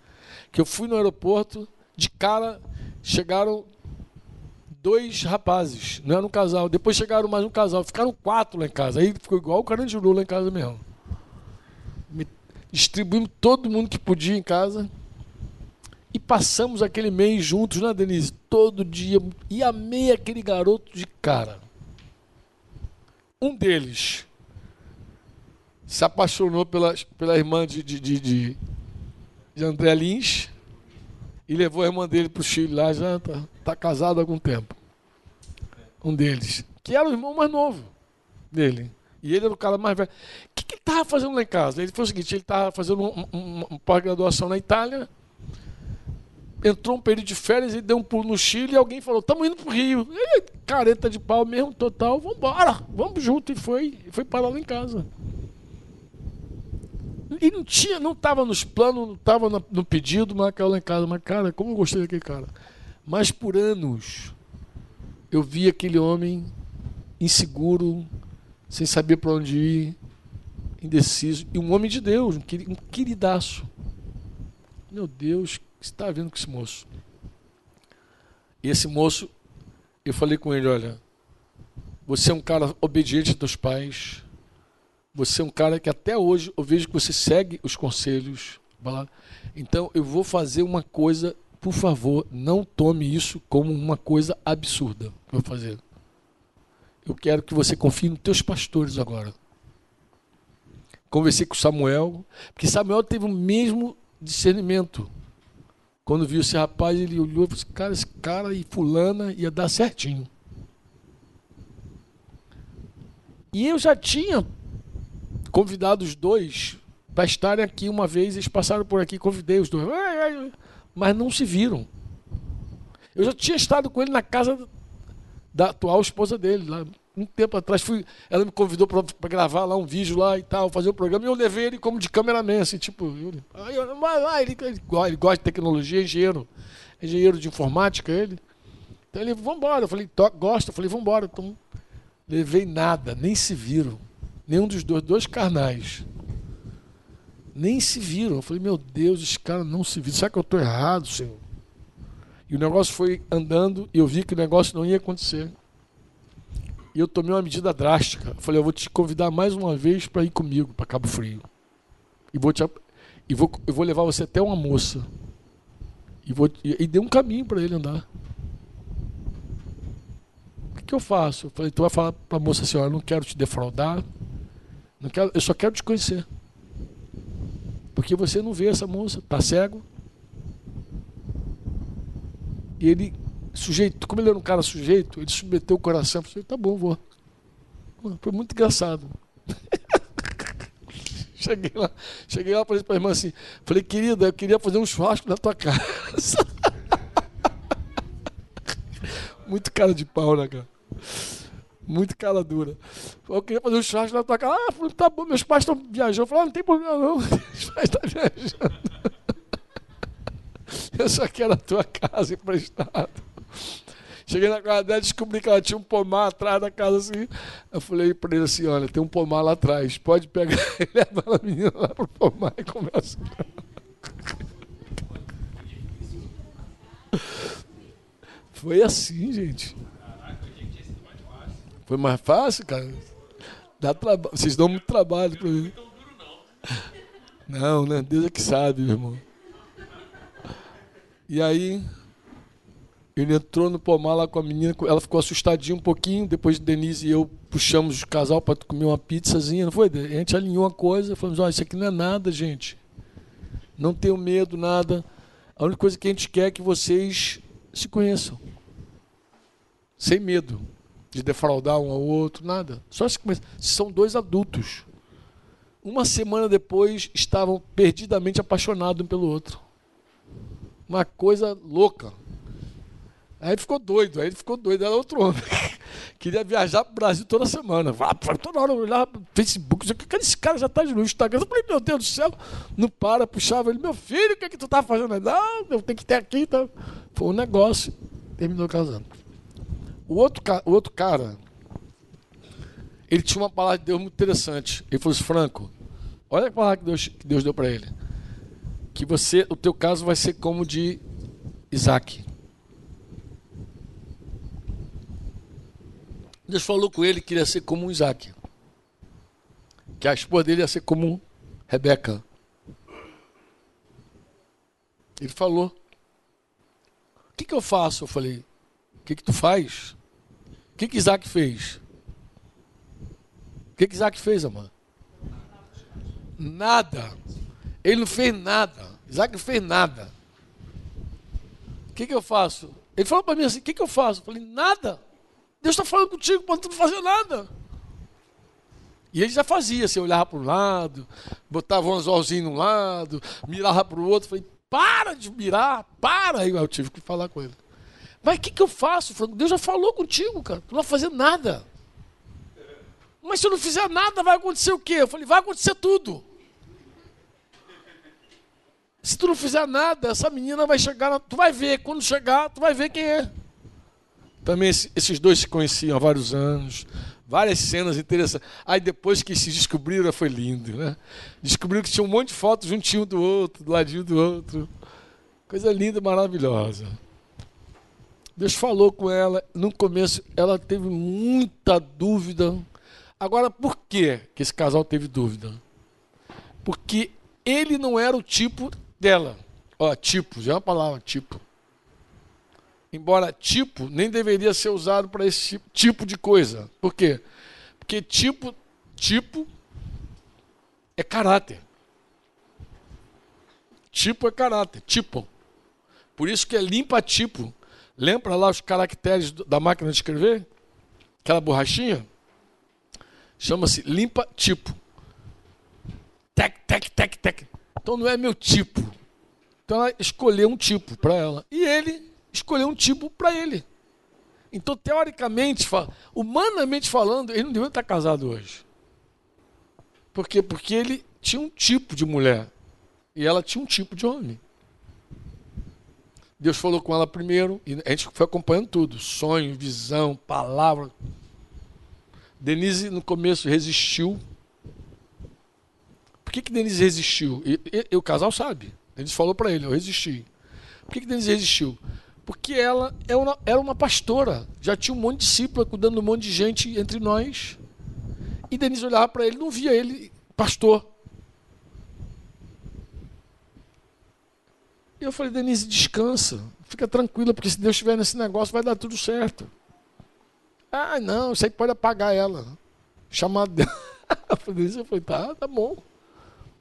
que eu fui no aeroporto, de cara chegaram dois rapazes, não era um casal. Depois chegaram mais um casal, ficaram quatro lá em casa. Aí ficou igual o Carandiru lá em casa mesmo. Distribuímos todo mundo que podia em casa. E passamos aquele mês juntos, né, Denise? Todo dia. E amei aquele garoto de cara. Um deles se apaixonou pela, pela irmã de, de, de, de de André Lins e levou a irmã dele para o Chile lá, já está tá casado há algum tempo. Um deles, que era o irmão mais novo dele. E ele era o cara mais velho. O que, que ele estava fazendo lá em casa? Ele foi o seguinte: ele estava fazendo um, um, uma pós-graduação na Itália, entrou um período de férias e deu um pulo no Chile e alguém falou: estamos indo para o Rio. Ele, careta de pau mesmo, total, vamos embora, vamos junto. E foi, foi parar lá em casa. E não tinha, não estava nos planos, não estava no pedido, mas caiu lá em casa. Mas, cara, como eu gostei daquele cara. Mas por anos eu vi aquele homem inseguro, sem saber para onde ir, indeciso. E um homem de Deus, um queridaço. Meu Deus, você está vendo com esse moço? E esse moço, eu falei com ele, olha, você é um cara obediente aos teus pais, você é um cara que até hoje eu vejo que você segue os conselhos. Então eu vou fazer uma coisa, por favor, não tome isso como uma coisa absurda. Vou fazer. Eu quero que você confie nos teus pastores agora. Conversei com Samuel, porque Samuel teve o mesmo discernimento. Quando viu esse rapaz, ele olhou e falou: assim, cara, esse cara e fulana ia dar certinho. E eu já tinha convidado os dois para estarem aqui uma vez. Eles passaram por aqui, convidei os dois. Mas não se viram. Eu já tinha estado com ele na casa da atual esposa dele, lá um tempo atrás. Fui, ela me convidou para gravar lá um vídeo lá e tal, fazer um programa, e eu levei ele como de cameraman, assim, tipo, aí eu, vai ele, ele, ele, gosta de tecnologia, engenheiro, engenheiro de informática, ele. Então ele, vambora, eu falei, gosta, eu falei, vambora. Então, levei nada, nem se viram. Nenhum dos dois, dois carnais nem se viram. Eu falei, meu Deus, esses caras não se viram. Será que eu estou errado, Senhor? E o negócio foi andando e eu vi que o negócio não ia acontecer. E eu tomei uma medida drástica. Falei, eu vou te convidar mais uma vez para ir comigo para Cabo Frio. E vou, te, e vou, eu vou levar você até uma moça. E, vou, e, e dei um caminho para ele andar. O que, que eu faço? Eu falei, tu vai falar para a moça assim, eu não quero te defraudar. Não quero, eu só quero te conhecer. Porque você não vê essa moça, tá cego. E ele, sujeito, como ele era um cara sujeito, ele submeteu o coração e falou, tá bom, vou. Foi muito engraçado. cheguei lá, cheguei lá para a irmã assim, falei, querida, eu queria fazer um churrasco na tua casa. muito cara de pau, né, cara? Muito cara dura. Eu queria fazer um churrasco na tua casa. Ah, falei, tá bom, meus pais estão viajando. Eu falei, ah, não tem problema não. Meus pais estão viajando. Eu só quero a tua casa emprestada. Cheguei na casa dela, descobri que ela tinha um pomar atrás da casa assim. Eu falei para ele assim: olha, tem um pomar lá atrás. Pode pegar e levar a menina lá pro pomar e conversa com ela. Foi assim, gente. Foi mais fácil, cara? Dá traba... Vocês dão muito trabalho para mim. Não, né? Deus é que sabe, meu irmão. E aí, ele entrou no pomar lá com a menina, ela ficou assustadinha um pouquinho, depois Denise e eu puxamos o casal para comer uma pizzazinha, não foi? A gente alinhou uma coisa, falamos, olha, isso aqui não é nada, gente. Não tenho medo, nada. A única coisa que a gente quer é que vocês se conheçam. Sem medo de defraudar um ao outro, nada. Só se são dois adultos. Uma semana depois estavam perdidamente apaixonados um pelo outro. Uma coisa louca. Aí ele ficou doido, aí ele ficou doido, era outro homem. Queria viajar para o Brasil toda semana. Toda hora eu olhava no Facebook, esse cara já está no Instagram. Eu falei, meu Deus do céu, não para, puxava ele, meu filho, o que, é que tu tá fazendo? Não, eu tenho que ter aqui. Tá? Foi um negócio. Terminou casando. O outro, o outro cara, ele tinha uma palavra de Deus muito interessante. Ele falou assim, Franco, olha a palavra que Deus, que Deus deu para ele. Que você, o teu caso vai ser como de Isaac. Deus falou com ele que ele ia ser como um Isaac. Que a esposa dele ia ser como Rebeca. Ele falou. O que, que eu faço? Eu falei, o que, que tu faz? O que, que Isaac fez? O que, que Isaac fez, amor? Nada. Ele não fez nada. Isaac não fez nada. O que, que eu faço? Ele falou para mim assim: o que, que eu faço? Eu falei: nada. Deus está falando contigo, mas tu não fazia nada. E ele já fazia, assim, olhava para um lado, botava um anzolzinho num lado, mirava para o outro. Falei: para de mirar, para. Aí eu tive que falar com ele. Mas o que, que eu faço, Franco? Deus já falou contigo, cara. Tu não vai fazer nada. Mas se eu não fizer nada, vai acontecer o quê? Eu falei, vai acontecer tudo. Se tu não fizer nada, essa menina vai chegar, tu vai ver, quando chegar, tu vai ver quem é. Também esses dois se conheciam há vários anos, várias cenas interessantes. Aí depois que se descobriram, foi lindo, né? Descobriram que tinha um monte de fotos juntinho do outro, do ladinho do outro. Coisa linda, maravilhosa. Deus falou com ela. No começo, ela teve muita dúvida. Agora, por que esse casal teve dúvida? Porque ele não era o tipo dela. Ó, tipo, já é uma palavra, tipo. Embora tipo nem deveria ser usado para esse tipo de coisa. Por quê? Porque tipo, tipo é caráter. Tipo é caráter, tipo. Por isso que é limpa tipo. Lembra lá os caracteres da máquina de escrever? Aquela borrachinha? Chama-se limpa tipo. Tec, tec, tec, tec. Então não é meu tipo. Então ela escolheu um tipo para ela. E ele escolheu um tipo para ele. Então, teoricamente, humanamente falando, ele não deveria estar casado hoje. Por quê? Porque ele tinha um tipo de mulher. E ela tinha um tipo de homem. Deus falou com ela primeiro, e a gente foi acompanhando tudo: sonho, visão, palavra. Denise, no começo, resistiu. Que, que Denise resistiu? E, e, e o casal sabe. Denise falou para ele: Eu resisti. Por que, que Denise resistiu? Porque ela era é uma, era uma pastora. Já tinha um monte de discípula, cuidando de um monte de gente entre nós. E Denise olhava para ele, não via ele pastor. Eu falei, Denise, descansa, fica tranquila, porque se Deus estiver nesse negócio, vai dar tudo certo. Ah, não, isso aí pode apagar ela. Chamado dela. Eu falei, tá, tá bom.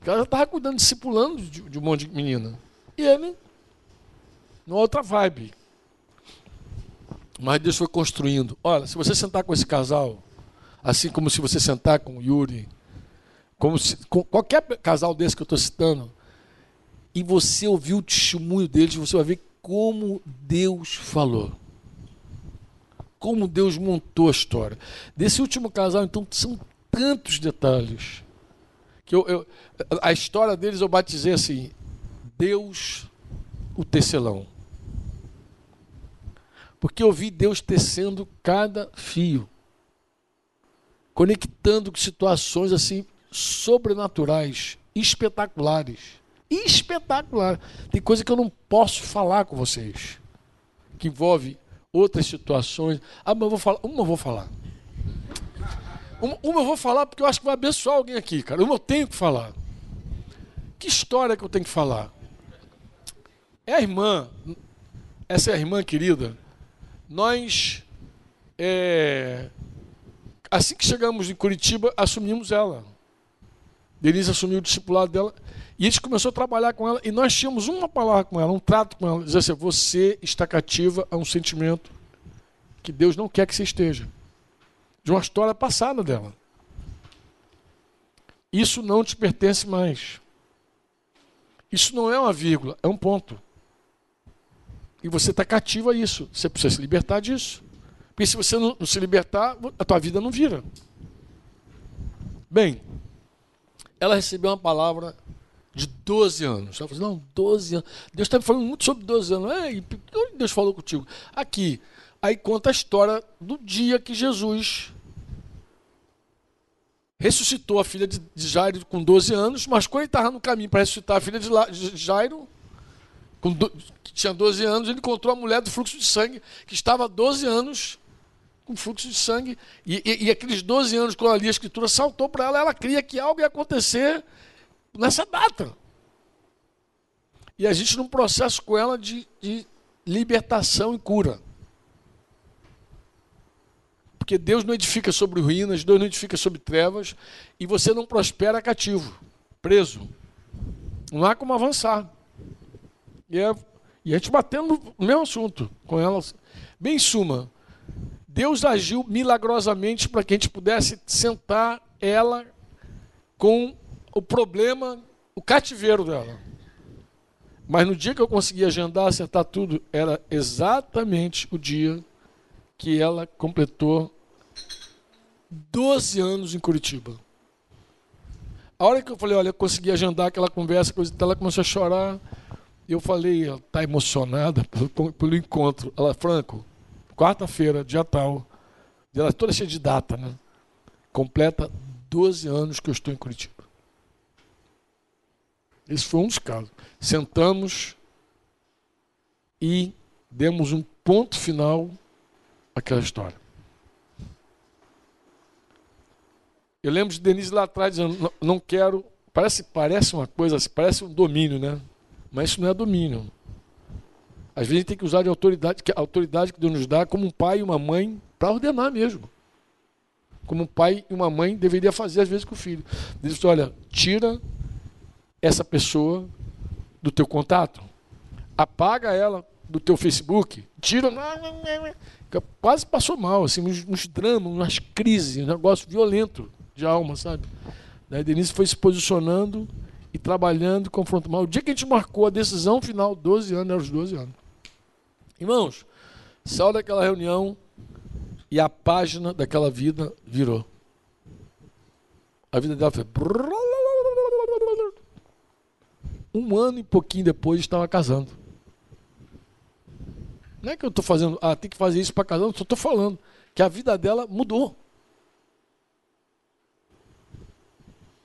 Porque ela já estava cuidando, discipulando de, de um monte de menina. E ele, numa outra vibe. Mas Deus foi construindo. Olha, se você sentar com esse casal, assim como se você sentar com o Yuri, como se, com qualquer casal desse que eu estou citando, e você ouvir o testemunho deles, você vai ver como Deus falou. Como Deus montou a história. Desse último casal, então, são tantos detalhes. Que eu, eu A história deles eu batizei assim: Deus, o tecelão. Porque eu vi Deus tecendo cada fio, conectando situações assim sobrenaturais, espetaculares espetacular. Tem coisa que eu não posso falar com vocês, que envolve outras situações. Ah, mas eu vou falar. Uma eu vou falar. Uma, uma eu vou falar porque eu acho que vai abençoar alguém aqui, cara. Uma eu tenho que falar. Que história que eu tenho que falar? É a irmã, essa é a irmã querida. Nós, é, assim que chegamos em Curitiba, assumimos ela. Denise assumiu o discipulado dela. E a gente começou a trabalhar com ela e nós tínhamos uma palavra com ela, um trato com ela. Dizer assim: você está cativa a um sentimento que Deus não quer que você esteja. De uma história passada dela. Isso não te pertence mais. Isso não é uma vírgula, é um ponto. E você está cativo a isso. Você precisa se libertar disso. Porque se você não, se libertar, a tua vida não vira. Bem, ela recebeu uma palavra de 12 anos. Ela falou, não, 12 anos. Deus está me falando muito sobre 12 anos. É, onde Deus falou contigo? Aqui. Aí conta a história do dia que Jesus ressuscitou a filha de Jairo com 12 anos, mas quando ele estava no caminho para ressuscitar a filha de Jairo, que tinha 12 anos, ele encontrou a mulher do fluxo de sangue, que estava há 12 anos com fluxo de sangue. E, e, e aqueles 12 anos, quando ali a escritura saltou para ela, ela cria que algo ia acontecer nessa data. E a gente num processo com ela de, de libertação e cura. Porque Deus não edifica sobre ruínas, Deus não edifica sobre trevas, e você não prospera cativo, preso. Não há como avançar. E, é, e a gente batendo no mesmo assunto com ela. Bem em suma, Deus agiu milagrosamente para que a gente pudesse sentar ela com o problema, o cativeiro dela. Mas no dia que eu consegui agendar, acertar tudo, era exatamente o dia que ela completou 12 anos em Curitiba. A hora que eu falei, olha, eu consegui agendar aquela conversa, coisa ela começou a chorar. Eu falei, ela está emocionada pelo, pelo encontro. Ela, Franco, quarta-feira, dia tal, ela toda cheia de data, né? Completa 12 anos que eu estou em Curitiba. Esse foi um dos casos. Sentamos e demos um ponto final àquela história. Eu lembro de Denise lá atrás dizendo, não quero. Parece, parece uma coisa, parece um domínio, né? Mas isso não é domínio. Às vezes a gente tem que usar de autoridade, que a autoridade que Deus nos dá como um pai e uma mãe para ordenar mesmo. Como um pai e uma mãe deveria fazer às vezes com o filho. Diz, olha, tira essa pessoa do teu contato, apaga ela do teu Facebook, tira. Quase passou mal, assim, uns, uns dramas, umas crises, um negócio violento. de alma, sabe? Daí Denise foi se posicionando e trabalhando, confrontando. Mas o dia que a gente marcou a decisão final, 12 anos, era os 12 anos. Irmãos, saiu daquela reunião e a página daquela vida virou. A vida dela foi. Um ano e pouquinho depois estava casando. Não é que eu estou fazendo, ah, tem que fazer isso para casar, eu estou falando que a vida dela mudou.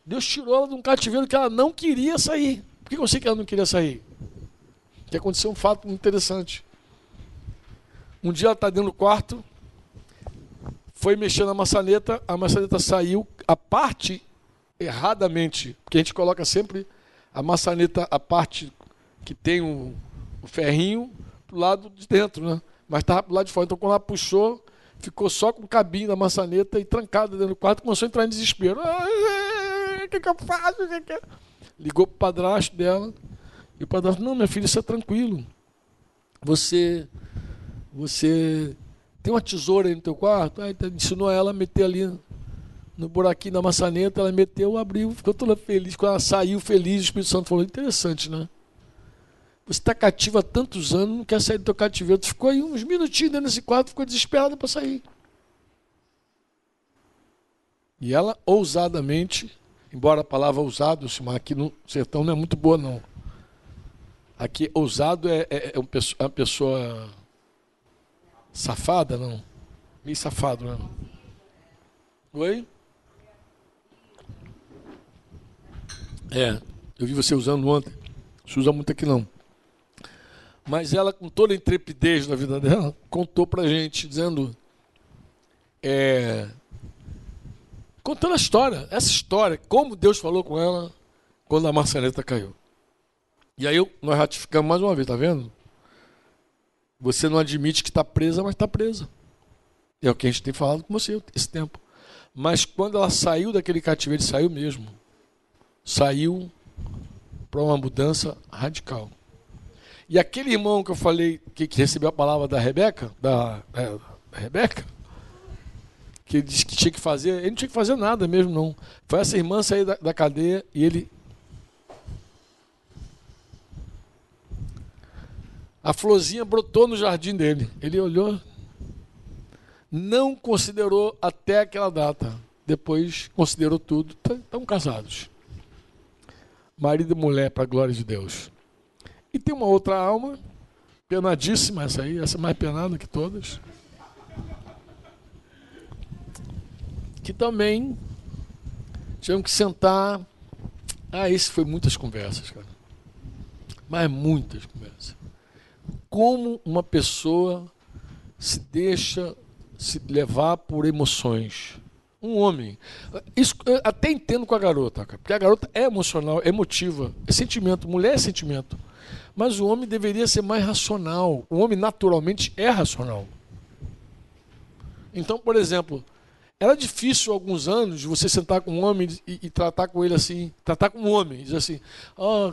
Deus tirou ela de um cativeiro que ela não queria sair. Por que eu sei que ela não queria sair? Que aconteceu um fato muito interessante. Um dia ela está dentro do quarto, foi mexer na maçaneta, a maçaneta saiu, a parte erradamente, porque a gente coloca sempre a maçaneta, a parte que tem o, o ferrinho, pro lado de dentro, né? Mas estava pro lado de fora. Então quando ela puxou, ficou só com o cabinho da maçaneta e trancada dentro do quarto, começou a entrar em desespero. O que, que eu faço? Que Ligou para o padrasto dela. E o padrasto, não, minha filha, isso é tranquilo. Você, você tem uma tesoura aí no teu quarto? Aí ensinou ela a meter ali no buraquinho da maçaneta, ela meteu, abriu, ficou toda feliz. Quando ela saiu feliz, o Espírito Santo falou, interessante, né? Você está cativo há tantos anos, não quer sair do teu cativeiro. Tu ficou aí uns minutinhos dentro desse quarto, ficou desesperada para sair. E ela, ousadamente, embora a palavra ousado, aqui no sertão não é muito boa, não. Aqui, ousado é, é, é uma pessoa safada, não? Meio safado, não? Né? Oi? É, eu vi você usando ontem. Se usa muito aqui não. Mas ela, com toda a intrepidez na vida dela, contou pra gente, dizendo. É, contando a história, essa história, como Deus falou com ela quando a maçaneta caiu. E aí nós ratificamos mais uma vez, tá vendo? Você não admite que está presa, mas está presa. É o que a gente tem falado com você esse tempo. Mas quando ela saiu daquele cativeiro, saiu mesmo. Saiu para uma mudança radical. E aquele irmão que eu falei, que, que recebeu a palavra da Rebeca, da, é, da Rebeca, que ele disse que tinha que fazer, ele não tinha que fazer nada mesmo, não. Foi essa irmã sair da, da cadeia e ele. A florzinha brotou no jardim dele. Ele olhou, não considerou até aquela data. Depois considerou tudo. Estão casados. Marido e mulher, para a glória de Deus. E tem uma outra alma, penadíssima essa aí, essa é mais penada que todas, que também tivemos que sentar. Ah, esse foi muitas conversas, cara. Mas muitas conversas. Como uma pessoa se deixa se levar por emoções. Um homem. Isso até entendo com a garota, cara, porque a garota é emocional, é emotiva, é sentimento. Mulher é sentimento. Mas o homem deveria ser mais racional. O homem naturalmente é racional. Então, por exemplo, era difícil alguns anos você sentar com um homem e, e tratar com ele assim, tratar com um homem, dizer assim, oh,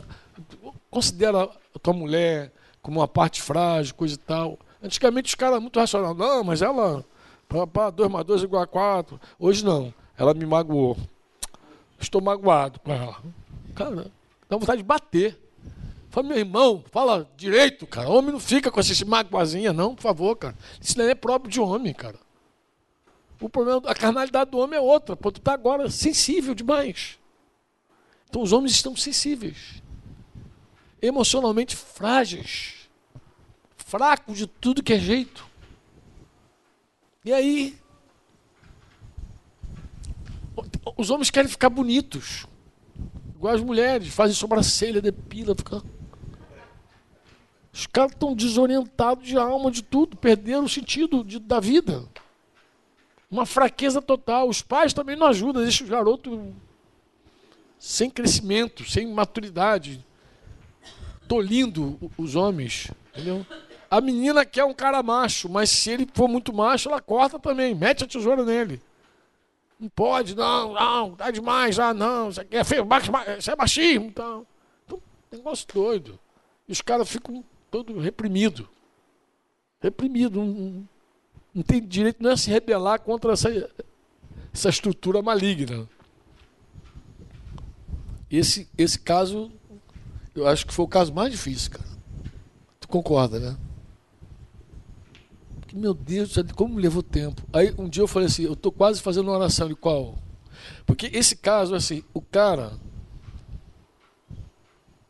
considera a tua mulher como uma parte frágil, coisa e tal. Antigamente os caras eram muito racional. Não, mas ela, pá, 2 mais 2 igual a 4. Hoje não. Ela me magoou. Estou magoado com ela. Cara, dá vontade de bater. Fala, meu irmão, fala direito, cara. Homem não fica com essa magoazinha, não, por favor, cara. Isso não é próprio de homem, cara. O problema, a carnalidade do homem é outra. Pô, tu tá agora sensível demais. Então os homens estão sensíveis. Emocionalmente frágeis. Fracos de tudo que é jeito. E aí, os homens querem ficar bonitos. Igual as mulheres, fazem sobrancelha, depila, fica os caras estão desorientados de alma, de tudo, perderam o sentido de, da vida. Uma fraqueza total. Os pais também não ajudam, deixam os garotos sem crescimento, sem maturidade, tolindo os homens. Entendeu? A menina quer um cara macho, mas se ele for muito macho, ela corta também, mete a tesoura nele. Não pode, não, não, dá demais, ah, não, isso, é, feio, isso é machismo. Então, então, negócio doido. E os caras ficam todo reprimido. Reprimido. Não, não tem direito não é se rebelar contra essa, essa estrutura maligna. Esse, esse caso, eu acho que foi o caso mais difícil, cara. Tu concorda, né? Meu Deus, como levou tempo. Aí um dia eu falei assim, eu estou quase fazendo uma oração de qual? Porque esse caso, assim, o cara,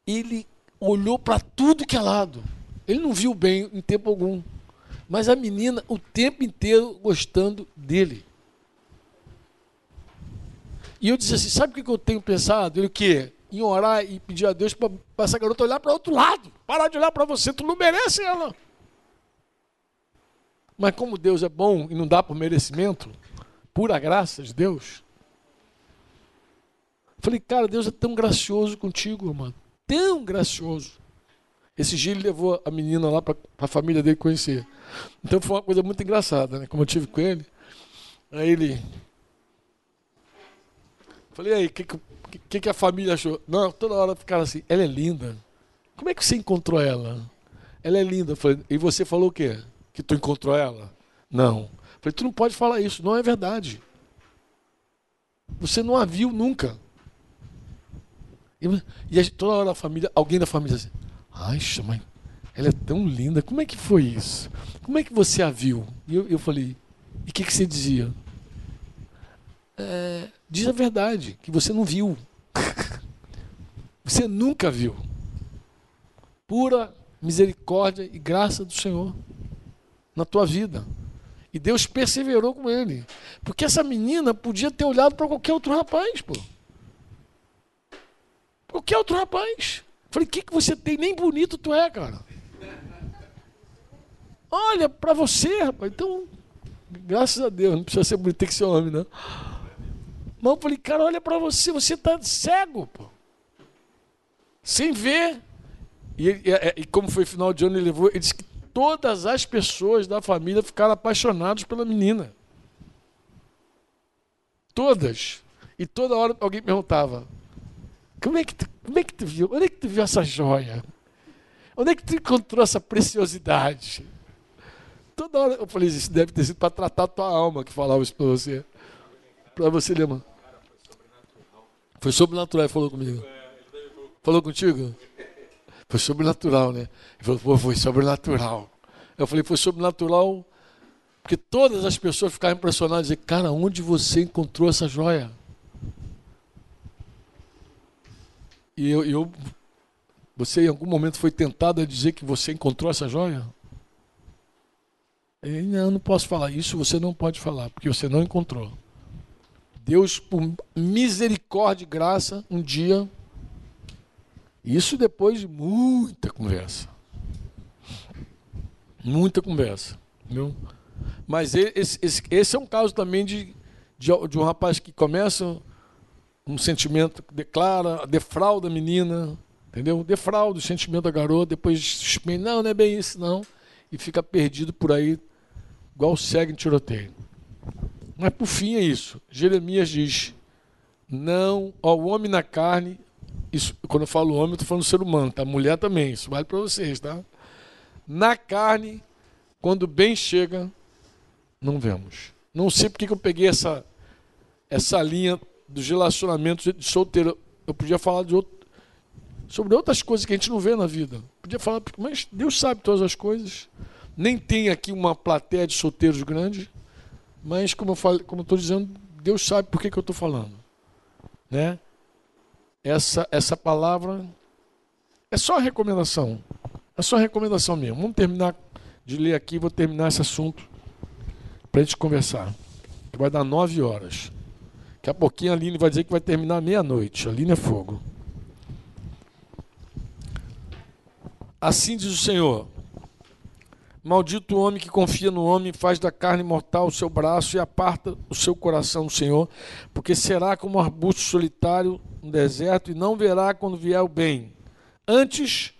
ele olhou para tudo que é lado. Ele não viu bem em tempo algum. Mas a menina o tempo inteiro gostando dele. E eu disse assim: sabe o que eu tenho pensado? Ele o quê? Em orar e pedir a Deus para essa garota olhar para outro lado. Parar de olhar para você, tu não merece ela. Mas como Deus é bom e não dá por merecimento, pura graça de Deus. Falei, cara, Deus é tão gracioso contigo, mano. Tão gracioso. Esse dia ele levou a menina lá para a família dele conhecer. Então foi uma coisa muito engraçada, né? Como eu tive com ele. Aí ele. Falei, aí, o que, que, que, a família achou? Não, toda hora ficaram assim, ela é linda. Como é que você encontrou ela? Ela é linda. Falei, e você falou o quê? Que tu encontrou ela? Não. Falei, tu não pode falar isso, não é verdade. Você não a viu nunca. E, toda hora a família, alguém da família assim, ai, mãe, ela é tão linda, como é que foi isso? Como é que você a viu? E eu, eu falei, e o que, que você dizia? É, diz a verdade, que você não viu. você nunca viu. Pura misericórdia e graça do Senhor na tua vida. E Deus perseverou com ele. Porque essa menina podia ter olhado para qualquer outro rapaz, pô. Qualquer outro rapaz. Falei, o que, que você tem? Nem bonito tu é, cara. Olha, para você, rapaz. Então, graças a Deus, não precisa ser bonito, tem que ser homem, né? Mas eu falei, cara, olha para você, você tá cego, pô. Sem ver. E, e, e, como foi final de ano, ele levou, ele disse que todas as pessoas da família ficaram apaixonadas pela menina. Todas. E toda hora alguém perguntava: como é que tu, como é que tu viu? Onde é que tu viu essa joia? Onde é que tu encontrou essa preciosidade? Toda hora eu falei, isso deve ter sido para tratar a tua alma que falava isso para você. Para você lembrar. Foi sobrenatural, ele falou comigo. Falou contigo? Foi sobrenatural, né? Ele falou, pô, foi sobrenatural. Eu falei, foi sobrenatural porque todas as pessoas ficaram impressionadas e cara, onde você encontrou essa joia? E eu, eu, você em algum momento foi tentado a dizer que você encontrou essa joia? Eu não, não posso falar isso, você não pode falar, porque você não encontrou. Deus, por misericórdia e graça, um dia, isso depois de muita conversa. Muita conversa. Viu? Mas esse, esse, esse é um caso também de, de, de um rapaz que começa um sentimento, declara, defrauda a menina, entendeu? Defrauda o sentimento da garota, depois não, não é bem isso não, e fica perdido por aí, igual segue em tiroteio. Mas por fim é isso. Jeremias diz: não ao homem na carne, isso, quando eu falo homem, eu estou falando ser humano, tá? Mulher também, isso vale para vocês, tá? Na carne, quando bem chega, não vemos. Não sei porque que eu peguei essa, essa linha dos relacionamentos de solteiro. Eu podia falar de outro, sobre outras coisas que a gente não vê na vida. Podia falar, mas Deus sabe todas as coisas. Nem tem aqui uma plateia de solteiros grande, mas como eu falei, como estou dizendo, Deus sabe por que, que eu estou falando, né? Essa essa palavra é só recomendação, é só recomendação mesmo. Vamos terminar de ler aqui, vou terminar esse assunto para a gente conversar. Que vai dar nove horas. Daqui a pouquinho a Aline vai dizer que vai terminar meia-noite. A Aline é fogo. Assim diz o Senhor: Maldito o homem que confia no homem, faz da carne mortal o seu braço e aparta o seu coração do Senhor, porque será como um arbusto solitário no deserto e não verá quando vier o bem. Antes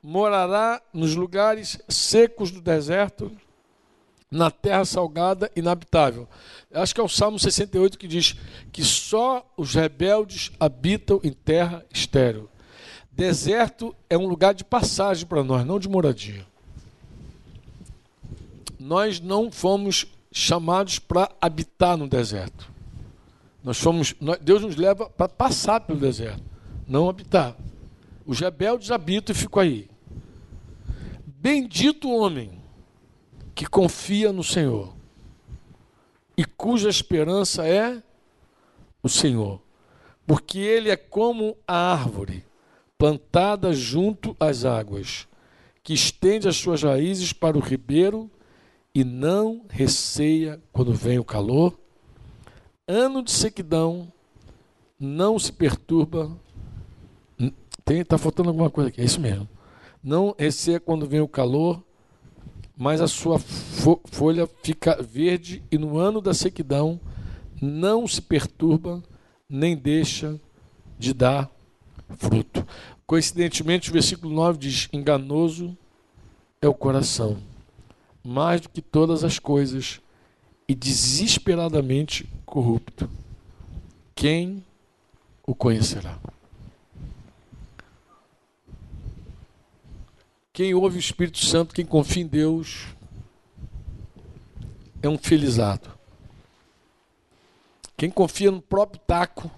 morará nos lugares secos do deserto na terra salgada, inabitável. Acho que é o Salmo 68 que diz que só os rebeldes habitam em terra estéril. Deserto é um lugar de passagem para nós, não de moradia. Nós não fomos chamados para habitar no deserto. Nós fomos, Deus nos leva para passar pelo deserto, não habitar. Os rebeldes habitam e ficam aí. Bendito o homem que confia no Senhor e cuja esperança é o Senhor, porque ele é como a árvore plantada junto às águas, que estende as suas raízes para o ribeiro e não receia quando vem o calor. Ano de sequidão, não se perturba. Está faltando alguma coisa aqui, é isso mesmo. Não receia quando vem o calor, mas a sua fo folha fica verde, e no ano da sequidão não se perturba, nem deixa de dar fruto. Coincidentemente, o versículo 9 diz: enganoso é o coração, mais do que todas as coisas, e desesperadamente corrupto. Quem o conhecerá? Quem ouve o Espírito Santo, quem confia em Deus, é um felizado. Quem confia no próprio taco,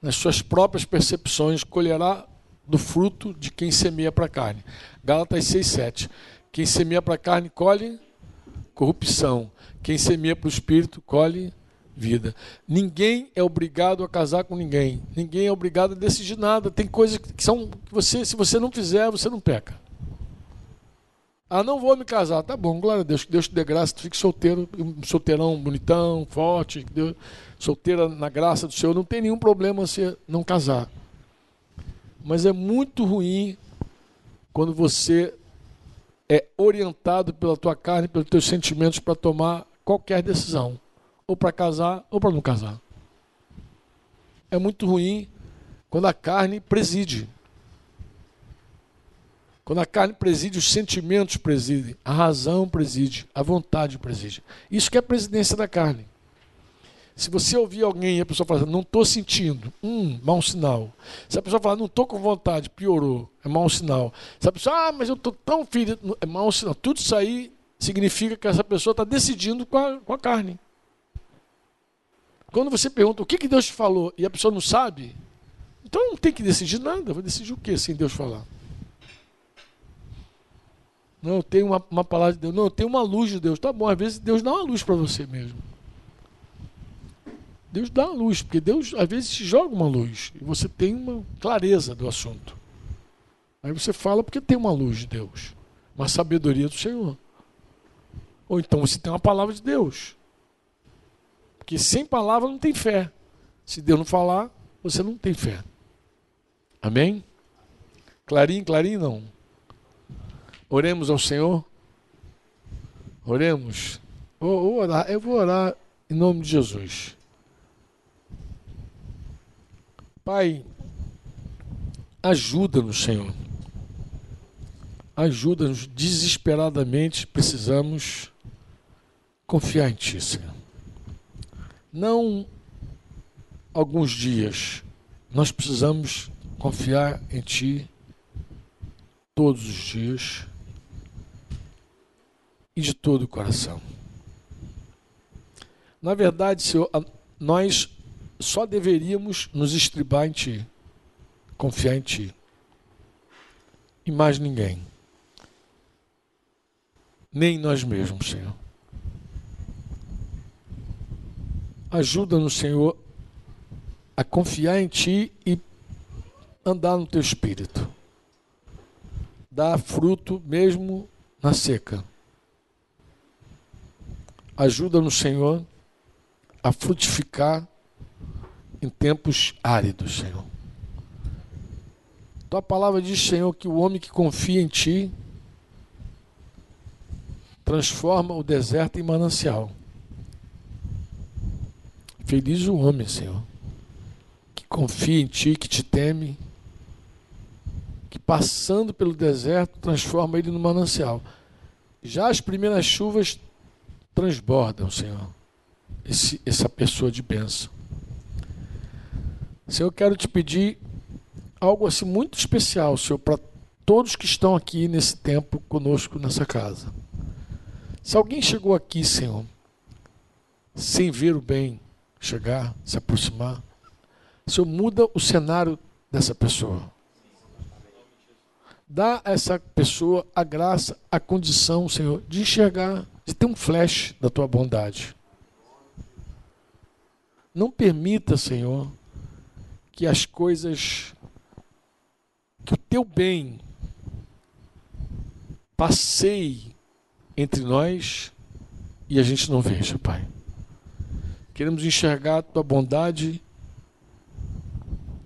nas suas próprias percepções, colherá do fruto de quem semeia para a carne. Gálatas 6,7. Quem semeia para a carne colhe corrupção. Quem semeia para o espírito colhe vida. Ninguém é obrigado a casar com ninguém. Ninguém é obrigado a decidir nada. Tem coisas que são que você, se você não fizer, você não peca. Ah, não vou me casar. Tá bom, glória a Deus. Que Deus te dê graça, tu fique solteiro, solteirão, bonitão, forte, Deus, solteira na graça do Senhor. Não tem nenhum problema você não casar. Mas é muito ruim quando você é orientado pela tua carne, pelos teus sentimentos para tomar qualquer decisão, ou para casar ou para não casar. É muito ruim quando a carne preside. Quando a carne preside, os sentimentos presidem, a razão preside, a vontade preside. Isso que é a presidência da carne. Se você ouvir alguém e a pessoa falar, não estou sentindo, hum, mau sinal. Se a pessoa falar, não estou com vontade, piorou, é mau sinal. Se a pessoa, ah, mas eu estou tão ferido, é mau sinal. Tudo isso aí significa que essa pessoa está decidindo com a, com a carne. Quando você pergunta o que, que Deus te falou e a pessoa não sabe, então não tem que decidir nada. Vai decidir o que sem Deus falar? Não, eu tenho uma, uma palavra de Deus. Não, eu tenho uma luz de Deus. Tá bom, às vezes Deus dá uma luz para você mesmo. Deus dá uma luz, porque Deus às vezes te joga uma luz e você tem uma clareza do assunto. Aí você fala porque tem uma luz de Deus, uma sabedoria do Senhor. Ou então você tem uma palavra de Deus. Porque sem palavra não tem fé. Se Deus não falar, você não tem fé. Amém? Clarinho, clarinho não. Oremos ao Senhor. Oremos. Vou orar. Eu vou orar em nome de Jesus. Pai, ajuda-nos, Senhor. Ajuda-nos desesperadamente, precisamos confiar em Ti, Senhor. Não alguns dias, nós precisamos confiar em Ti todos os dias e de todo o coração. Na verdade, Senhor, nós só deveríamos nos estribar em Ti, confiar em Ti. E mais ninguém. Nem nós mesmos, Senhor. Ajuda-nos, Senhor, a confiar em Ti e andar no Teu Espírito. Dar fruto mesmo na seca. Ajuda-nos, Senhor, a frutificar em tempos áridos, Senhor. Tua palavra diz, Senhor, que o homem que confia em Ti transforma o deserto em manancial. Feliz o homem, Senhor, que confia em Ti, que te teme, que passando pelo deserto transforma ele no manancial. Já as primeiras chuvas transbordam, Senhor, esse, essa pessoa de bênção. Senhor, eu quero te pedir algo assim muito especial, Senhor, para todos que estão aqui nesse tempo conosco nessa casa. Se alguém chegou aqui, Senhor, sem ver o bem, chegar, se aproximar. Senhor, muda o cenário dessa pessoa. Dá a essa pessoa a graça, a condição, Senhor, de enxergar, de ter um flash da tua bondade. Não permita, Senhor, que as coisas, que o teu bem passeie entre nós e a gente não veja, Pai. Queremos enxergar a tua bondade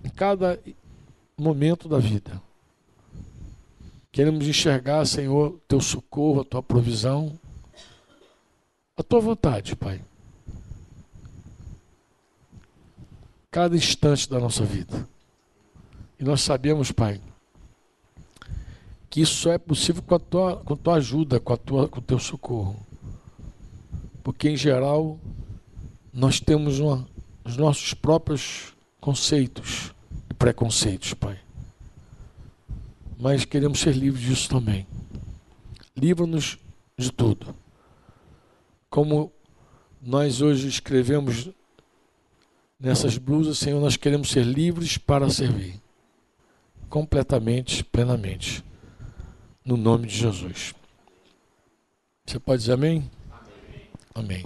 em cada momento da vida. Queremos enxergar, Senhor, teu socorro, a tua provisão, a tua vontade, Pai. Cada instante da nossa vida. E nós sabemos, Pai, que isso só é possível com a tua, com a tua ajuda, com, a tua, com o teu socorro. Porque, em geral, nós temos uma, os nossos próprios conceitos e preconceitos, Pai. Mas queremos ser livres disso também. Livra-nos de tudo. Como nós hoje escrevemos nessas blusas, Senhor, nós queremos ser livres para servir. Completamente, plenamente no nome de Jesus. Você pode dizer amém? Amém.